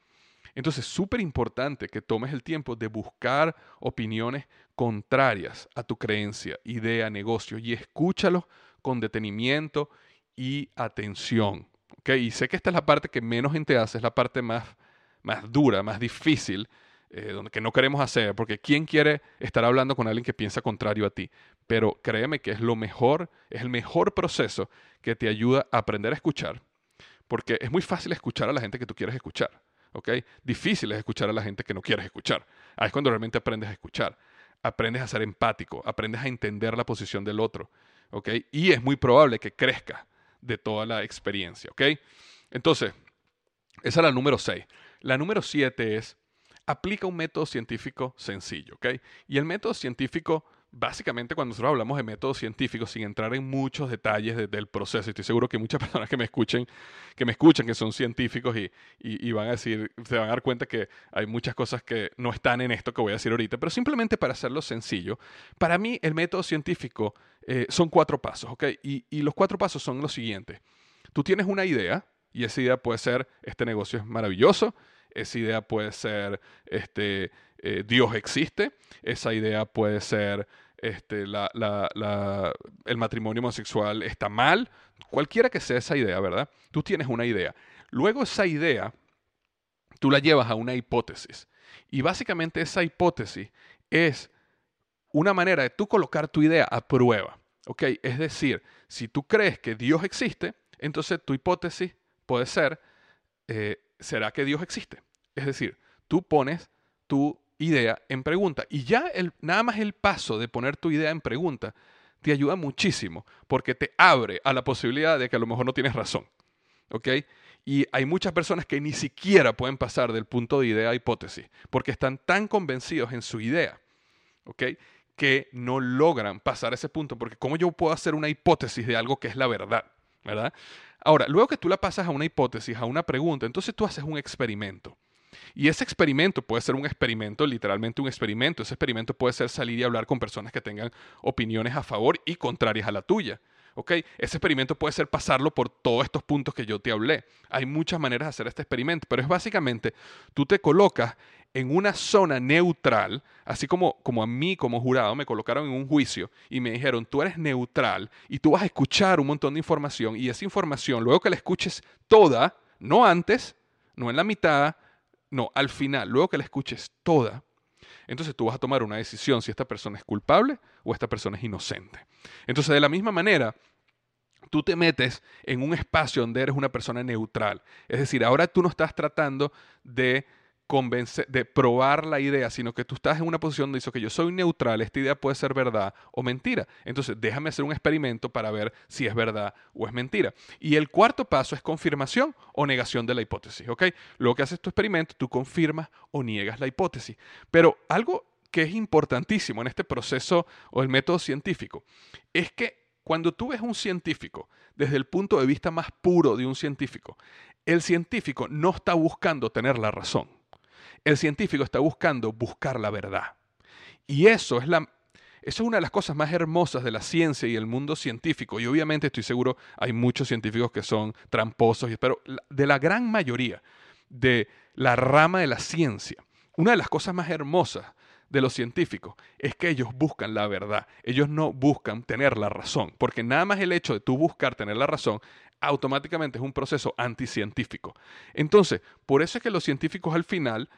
Entonces, súper importante que tomes el tiempo de buscar opiniones contrarias a tu creencia, idea, negocio y escúchalos con detenimiento y atención. ¿okay? Y sé que esta es la parte que menos gente hace, es la parte más, más dura, más difícil, eh, que no queremos hacer, porque ¿quién quiere estar hablando con alguien que piensa contrario a ti? Pero créeme que es lo mejor, es el mejor proceso que te ayuda a aprender a escuchar, porque es muy fácil escuchar a la gente que tú quieres escuchar. ¿Ok? Difícil es escuchar a la gente que no quieres escuchar. Ahí es cuando realmente aprendes a escuchar. Aprendes a ser empático, aprendes a entender la posición del otro, ¿ok? Y es muy probable que crezca de toda la experiencia, ¿ok? Entonces, esa es la número 6. La número 7 es, aplica un método científico sencillo, ¿ok? Y el método científico básicamente cuando nosotros hablamos de métodos científicos, sin entrar en muchos detalles del proceso, estoy seguro que muchas personas que me escuchen, que me escuchan, que son científicos y, y, van a decir, se van a dar cuenta que hay muchas cosas que no están en esto que voy a decir ahorita, pero simplemente para hacerlo sencillo, para mí el método científico eh, son cuatro pasos, ¿ok? Y, y los cuatro pasos son los siguientes. Tú tienes una idea, y esa idea puede ser, este negocio es maravilloso, esa idea puede ser, este, eh, Dios existe, esa idea puede ser este, el matrimonio homosexual está mal, cualquiera que sea esa idea, ¿verdad? Tú tienes una idea. Luego esa idea, tú la llevas a una hipótesis. Y básicamente esa hipótesis es una manera de tú colocar tu idea a prueba. ¿ok? Es decir, si tú crees que Dios existe, entonces tu hipótesis puede ser, eh, ¿será que Dios existe? Es decir, tú pones tu idea en pregunta. Y ya nada más el paso de poner tu idea en pregunta te ayuda muchísimo porque te abre a la posibilidad de que a lo mejor no tienes razón. ¿Ok? Y hay muchas personas que ni siquiera pueden pasar del punto de idea a hipótesis porque están tan convencidos en su idea. ¿Ok? que no logran pasar ese punto, porque ¿cómo yo puedo hacer una hipótesis de algo que es la verdad? ¿Verdad? Ahora, luego que tú la pasas a una hipótesis, a una pregunta, entonces tú haces un experimento. Y ese experimento puede ser un experimento, literalmente un experimento. Ese experimento puede ser salir y hablar con personas que tengan opiniones a favor y contrarias a la tuya. ¿ok? Ese experimento puede ser pasarlo por todos estos puntos que yo te hablé. Hay muchas maneras de hacer este experimento, pero es básicamente, tú te colocas en una zona neutral, así como, como a mí como jurado me colocaron en un juicio y me dijeron, tú eres neutral y tú vas a escuchar un montón de información y esa información, luego que la escuches toda, no antes, no en la mitad, no, al final, luego que la escuches toda, entonces tú vas a tomar una decisión si esta persona es culpable o esta persona es inocente. Entonces, de la misma manera, tú te metes en un espacio donde eres una persona neutral. Es decir, ahora tú no estás tratando de convencer, de probar la idea, sino que tú estás en una posición donde dices que yo soy neutral, esta idea puede ser verdad o mentira. Entonces, déjame hacer un experimento para ver si es verdad o es mentira. Y el cuarto paso es confirmación o negación de la hipótesis, ¿ok? Luego que haces tu experimento, tú confirmas o niegas la hipótesis. Pero algo que es importantísimo en este proceso o el método científico es que cuando tú ves un científico desde el punto de vista más puro de un científico, el científico no está buscando tener la razón el científico está buscando buscar la verdad. Y eso es, la, eso es una de las cosas más hermosas de la ciencia y el mundo científico. Y obviamente estoy seguro hay muchos científicos que son tramposos, pero de la gran mayoría de la rama de la ciencia, una de las cosas más hermosas de los científicos es que ellos buscan la verdad. Ellos no buscan tener la razón, porque nada más el hecho de tú buscar tener la razón automáticamente es un proceso anticientífico. Entonces, por eso es que los científicos al final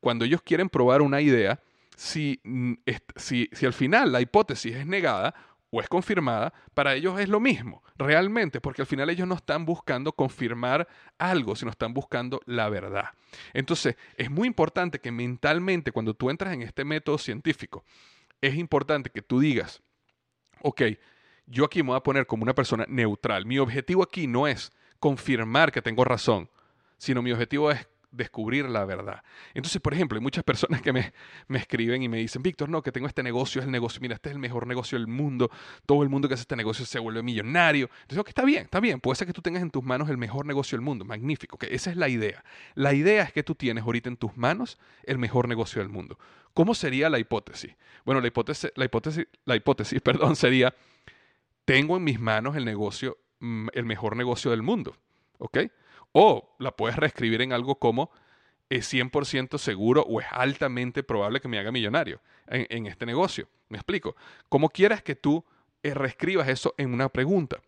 cuando ellos quieren probar una idea, si, mm, si, si al final la hipótesis es negada o es confirmada, para ellos es lo mismo, realmente, porque al final ellos no están buscando confirmar algo, sino están buscando la verdad. Entonces, es muy importante que mentalmente, cuando tú entras en este método científico, es importante que tú digas, ok, yo aquí me voy a poner como una persona neutral. Mi objetivo aquí no es confirmar que tengo razón, sino mi objetivo es descubrir la verdad. Entonces, por ejemplo, hay muchas personas que me, me escriben y me dicen, Víctor, no, que tengo este negocio, es el negocio, mira, este es el mejor negocio del mundo, todo el mundo que hace este negocio se vuelve millonario. Entonces, ok, está bien, está bien, puede ser que tú tengas en tus manos el mejor negocio del mundo, magnífico, que esa es la idea. La idea es que tú tienes ahorita en tus manos el mejor negocio del mundo. ¿Cómo sería la hipótesis? Bueno, la hipótesis, la hipótesis, la hipótesis, perdón, sería, tengo en mis manos el negocio, mm, el mejor negocio del mundo, ¿ok? O la puedes reescribir en algo como es 100% seguro o es altamente probable que me haga millonario en, este negocio. Me explico. Como quieras que tú eh, reescribas eso en una pregunta.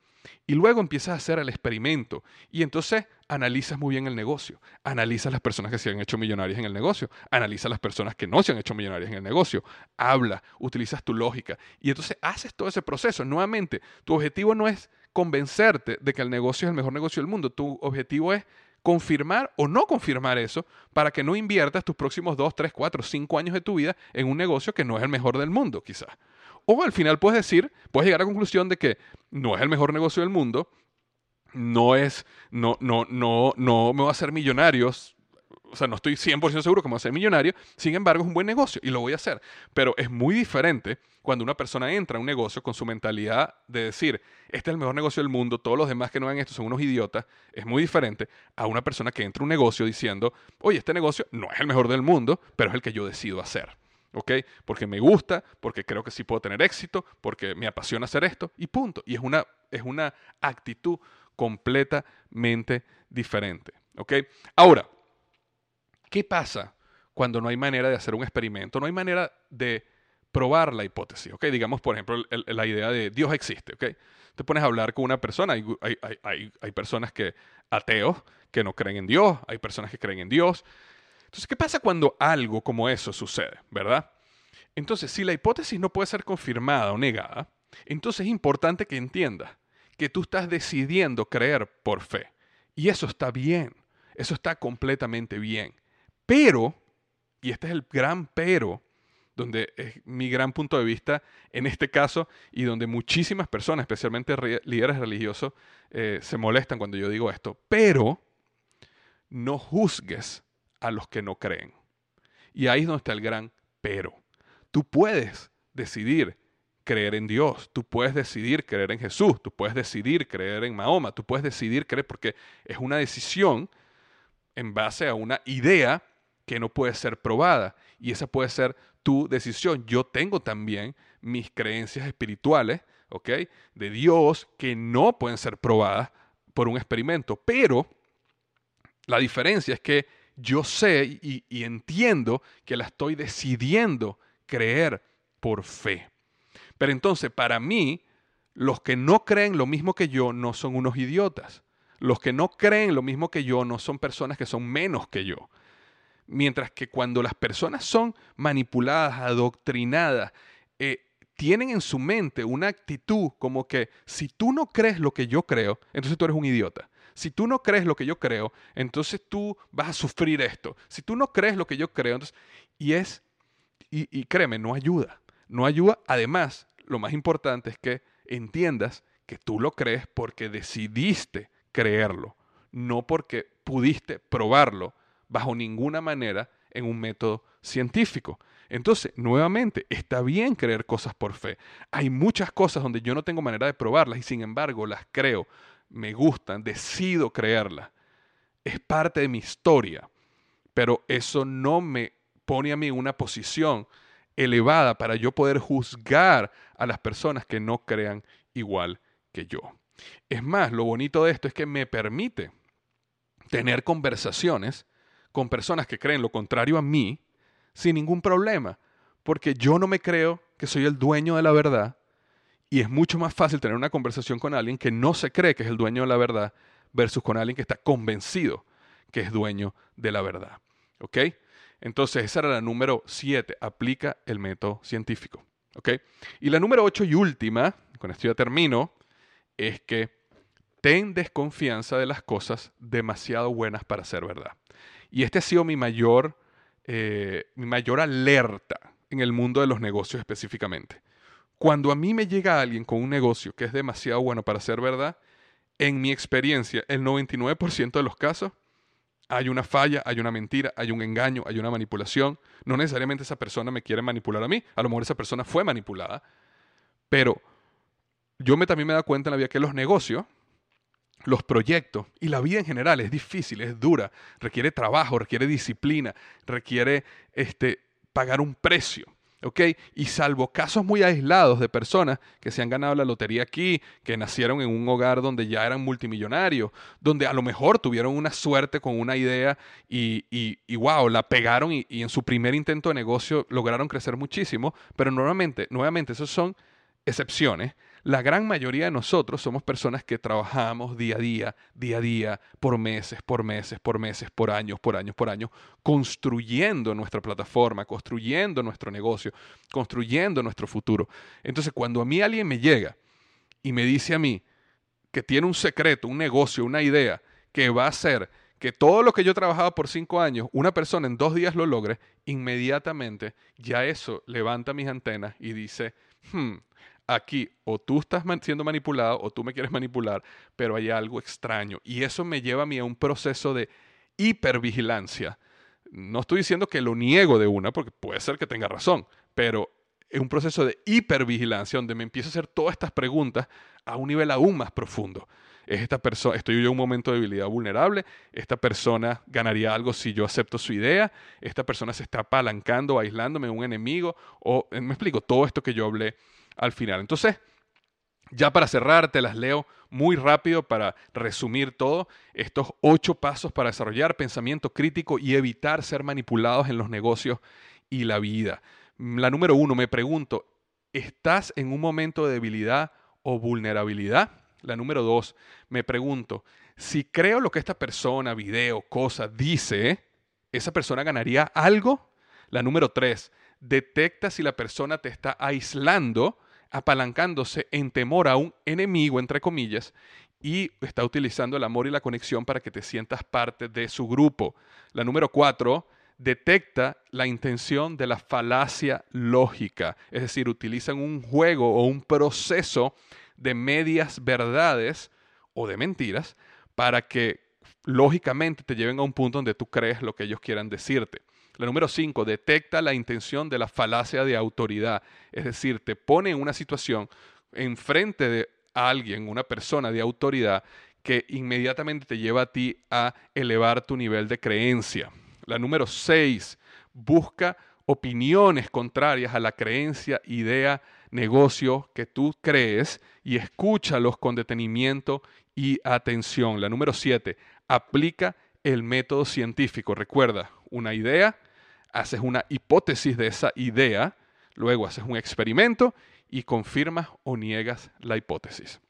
Y luego empiezas a hacer el experimento y entonces analizas muy bien el negocio, analizas las personas que se han hecho millonarias en el negocio, analizas las personas que no se han hecho millonarias en el negocio, habla, utilizas tu lógica y entonces haces todo ese proceso. Nuevamente, tu objetivo no es convencerte de que el negocio es el mejor negocio del mundo. Tu objetivo es confirmar o no confirmar eso para que no inviertas tus próximos 2, 3, 4, 5 años de tu vida en un negocio que no es el mejor del mundo, quizás. O al final puedes decir, puedes llegar a la conclusión de que no es el mejor negocio del mundo, no es, no, no, no, no me va a hacer millonarios o sea, no estoy 100% seguro que me a ser millonario, sin embargo es un buen negocio y lo voy a hacer. Pero es muy diferente cuando una persona entra a un negocio con su mentalidad de decir, este es el mejor negocio del mundo, todos los demás que no hagan esto son unos idiotas, es muy diferente a una persona que entra a un negocio diciendo, oye, este negocio no es el mejor del mundo, pero es el que yo decido hacer. ¿ok? Porque me gusta, porque creo que sí puedo tener éxito, porque me apasiona hacer esto y punto. Y es una, es una actitud completamente diferente, ¿ok? Ahora, ¿Qué pasa cuando no hay manera de hacer un experimento? No hay manera de probar la hipótesis, ¿ok? Digamos, por ejemplo, la idea de Dios existe, ¿ok? Te pones a hablar con una persona, hay, hay, personas que, ateos, que no creen en Dios, hay personas que creen en Dios. Entonces, ¿qué pasa cuando algo como eso sucede, verdad? Entonces, si la hipótesis no puede ser confirmada o negada, entonces es importante que entiendas que tú estás decidiendo creer por fe. Y eso está bien, eso está completamente bien. Pero, y este es el gran pero, donde es mi gran punto de vista en este caso y donde muchísimas personas, especialmente líderes religiosos, eh, se molestan cuando yo digo esto. Pero no juzgues a los que no creen. Y ahí es donde está el gran pero. Tú puedes decidir creer en Dios, tú puedes decidir creer en Jesús, tú puedes decidir creer en Mahoma, tú puedes decidir creer porque es una decisión en base a una idea que no puede ser probada y esa puede ser tu decisión. Yo tengo también mis creencias espirituales, ¿ok? De Dios que no pueden ser probadas por un experimento, pero la diferencia es que yo sé y, y entiendo que la estoy decidiendo creer por fe. Pero entonces, para mí, los que no creen lo mismo que yo no son unos idiotas. Los que no creen lo mismo que yo no son personas que son menos que yo. Mientras que cuando las personas son manipuladas, adoctrinadas, eh, tienen en su mente una actitud como que si tú no crees lo que yo creo, entonces tú eres un idiota. Si tú no crees lo que yo creo, entonces tú vas a sufrir esto. Si tú no crees lo que yo creo, entonces... Y es, y, créeme, no ayuda. No ayuda. Además, lo más importante es que entiendas que tú lo crees porque decidiste creerlo, no porque pudiste probarlo bajo ninguna manera en un método científico. Entonces, nuevamente, está bien creer cosas por fe. Hay muchas cosas donde yo no tengo manera de probarlas y sin embargo las creo me gustan, decido creerla. Es parte de mi historia, pero eso no me pone a mí en una posición elevada para yo poder juzgar a las personas que no crean igual que yo. Es más, lo bonito de esto es que me permite tener conversaciones con personas que creen lo contrario a mí sin ningún problema, porque yo no me creo que soy el dueño de la verdad y es mucho más fácil tener una conversación con alguien que no se cree que es el dueño de la verdad versus con alguien que está convencido que es dueño de la verdad. ¿Ok? Entonces, esa era la número 7, aplica el método científico. ¿Ok? Y la número 8 y última, con esto ya termino, es que ten desconfianza de las cosas demasiado buenas para ser verdad. Y este ha sido mi mayor, eh, mi mayor alerta en el mundo de los negocios específicamente. Cuando a mí me llega alguien con un negocio que es demasiado bueno para ser verdad, en mi experiencia, el 99% de los casos, hay una falla, hay una mentira, hay un engaño, hay una manipulación. No necesariamente esa persona me quiere manipular a mí, a lo mejor esa persona fue manipulada, pero yo me, también me da cuenta en la vida que los negocios, los proyectos y la vida en general es difícil, es dura, requiere trabajo, requiere disciplina, requiere este, pagar un precio. ¿ok? Y salvo casos muy aislados de personas que se han ganado la lotería aquí, que nacieron en un hogar donde ya eran multimillonarios, donde a lo mejor tuvieron una suerte con una idea y, y, wow, la pegaron y, y, en su primer intento de negocio lograron crecer muchísimo, pero nuevamente, nuevamente, esos son excepciones. La gran mayoría de nosotros somos personas que trabajamos día a día, día a día, por meses, por meses, por meses, por años, por años, por años, construyendo nuestra plataforma, construyendo nuestro negocio, construyendo nuestro futuro. Entonces, cuando a mí alguien me llega y me dice a mí que tiene un secreto, un negocio, una idea que va a hacer que todo lo que yo he trabajado por cinco años, una persona en dos días lo logre, inmediatamente ya eso levanta mis antenas y dice, hmm, aquí o tú estás siendo manipulado o tú me quieres manipular, pero hay algo extraño. Y eso me lleva a mí a un proceso de hipervigilancia. No estoy diciendo que lo niego de una, porque puede ser que tenga razón, pero es un proceso de hipervigilancia donde me empiezo a hacer todas estas preguntas a un nivel aún más profundo. Es esta persona, estoy yo en un momento de debilidad vulnerable, esta persona ganaría algo si yo acepto su idea, esta persona se está apalancando, aislándome un enemigo, o me explico, todo esto que yo hablé al final. Entonces, ya para cerrar, te las leo muy rápido para resumir todo. Estos ocho pasos para desarrollar pensamiento crítico y evitar ser manipulados en los negocios y la vida. La número uno, me pregunto, ¿estás en un momento de debilidad o vulnerabilidad? La número dos, me pregunto, si creo lo que esta persona, video, cosa, dice, ¿esa persona ganaría algo? La número tres, detecta si la persona te está aislando, apalancándose en temor a un enemigo, entre comillas, y está utilizando el amor y la conexión para que te sientas parte de su grupo. La número cuatro, detecta la intención de la falacia lógica, es decir, utilizan un juego o un proceso de medias verdades o de mentiras para que lógicamente te lleven a un punto donde tú crees lo que ellos quieran decirte. La número 5, detecta la intención de la falacia de autoridad, es decir, te pone en una situación enfrente de alguien, una persona de autoridad, que inmediatamente te lleva a ti a elevar tu nivel de creencia. La número 6, busca opiniones contrarias a la creencia, idea, negocio que tú crees y escúchalos con detenimiento y atención. La número 7, aplica el método científico. Recuerda, una idea, haces una hipótesis de esa idea, luego haces un experimento y confirmas o niegas la hipótesis.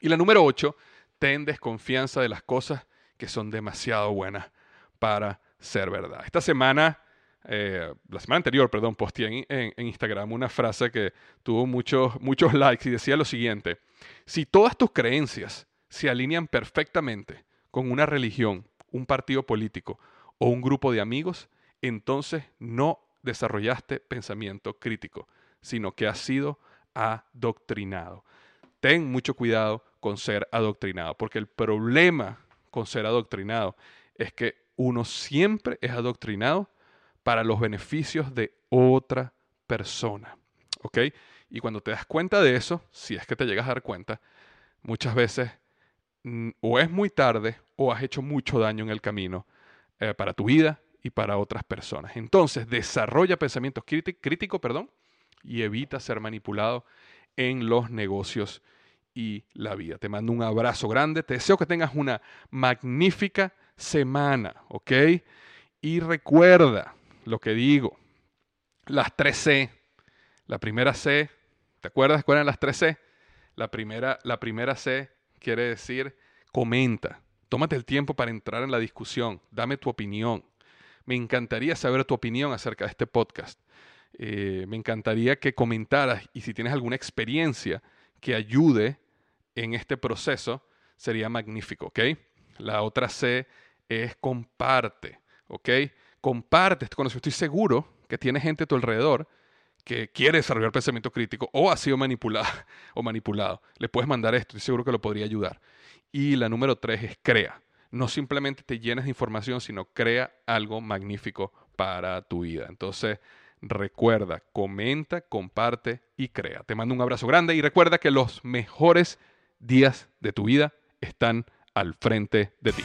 Y la número 8, ten desconfianza de las cosas que son demasiado buenas para ser verdad. Esta semana, eh, la semana anterior, perdón, posté en, Instagram una frase que tuvo muchos, muchos likes y decía lo siguiente, si todas tus creencias se alinean perfectamente con una religión, un partido político o un grupo de amigos, entonces no desarrollaste pensamiento crítico, sino que has sido adoctrinado. Ten mucho cuidado con ser adoctrinado, porque el problema con ser adoctrinado es que uno siempre es adoctrinado para los beneficios de otra persona. ¿Ok? Y cuando te das cuenta de eso, si es que te llegas a dar cuenta, muchas veces mm, o es muy tarde o has hecho mucho daño en el camino eh, para tu vida y para otras personas. Entonces, desarrolla pensamientos críticos perdón, y evita ser manipulado en los negocios y la vida. Te mando un abrazo grande, te deseo que tengas una magnífica semana, ¿ok? Y recuerda lo que digo, las tres C. La primera C, ¿te acuerdas cuáles eran las tres C? La primera, la primera C quiere decir comenta. Tómate el tiempo para entrar en la discusión. Dame tu opinión. Me encantaría saber tu opinión acerca de este podcast. Eh, me encantaría que comentaras y si tienes alguna experiencia que ayude en este proceso, sería magnífico, ¿ok? La otra C es comparte, ¿ok? Comparte este conocimiento. Estoy seguro que tiene gente a tu alrededor que quiere desarrollar pensamiento crítico o ha sido manipulado o manipulado. Le puedes mandar esto, estoy seguro que lo podría ayudar. Y la número tres es crea. No simplemente te llenes de información, sino crea algo magnífico para tu vida. Entonces, recuerda, comenta, comparte y crea. Te mando un abrazo grande y recuerda que los mejores días de tu vida están al frente de ti.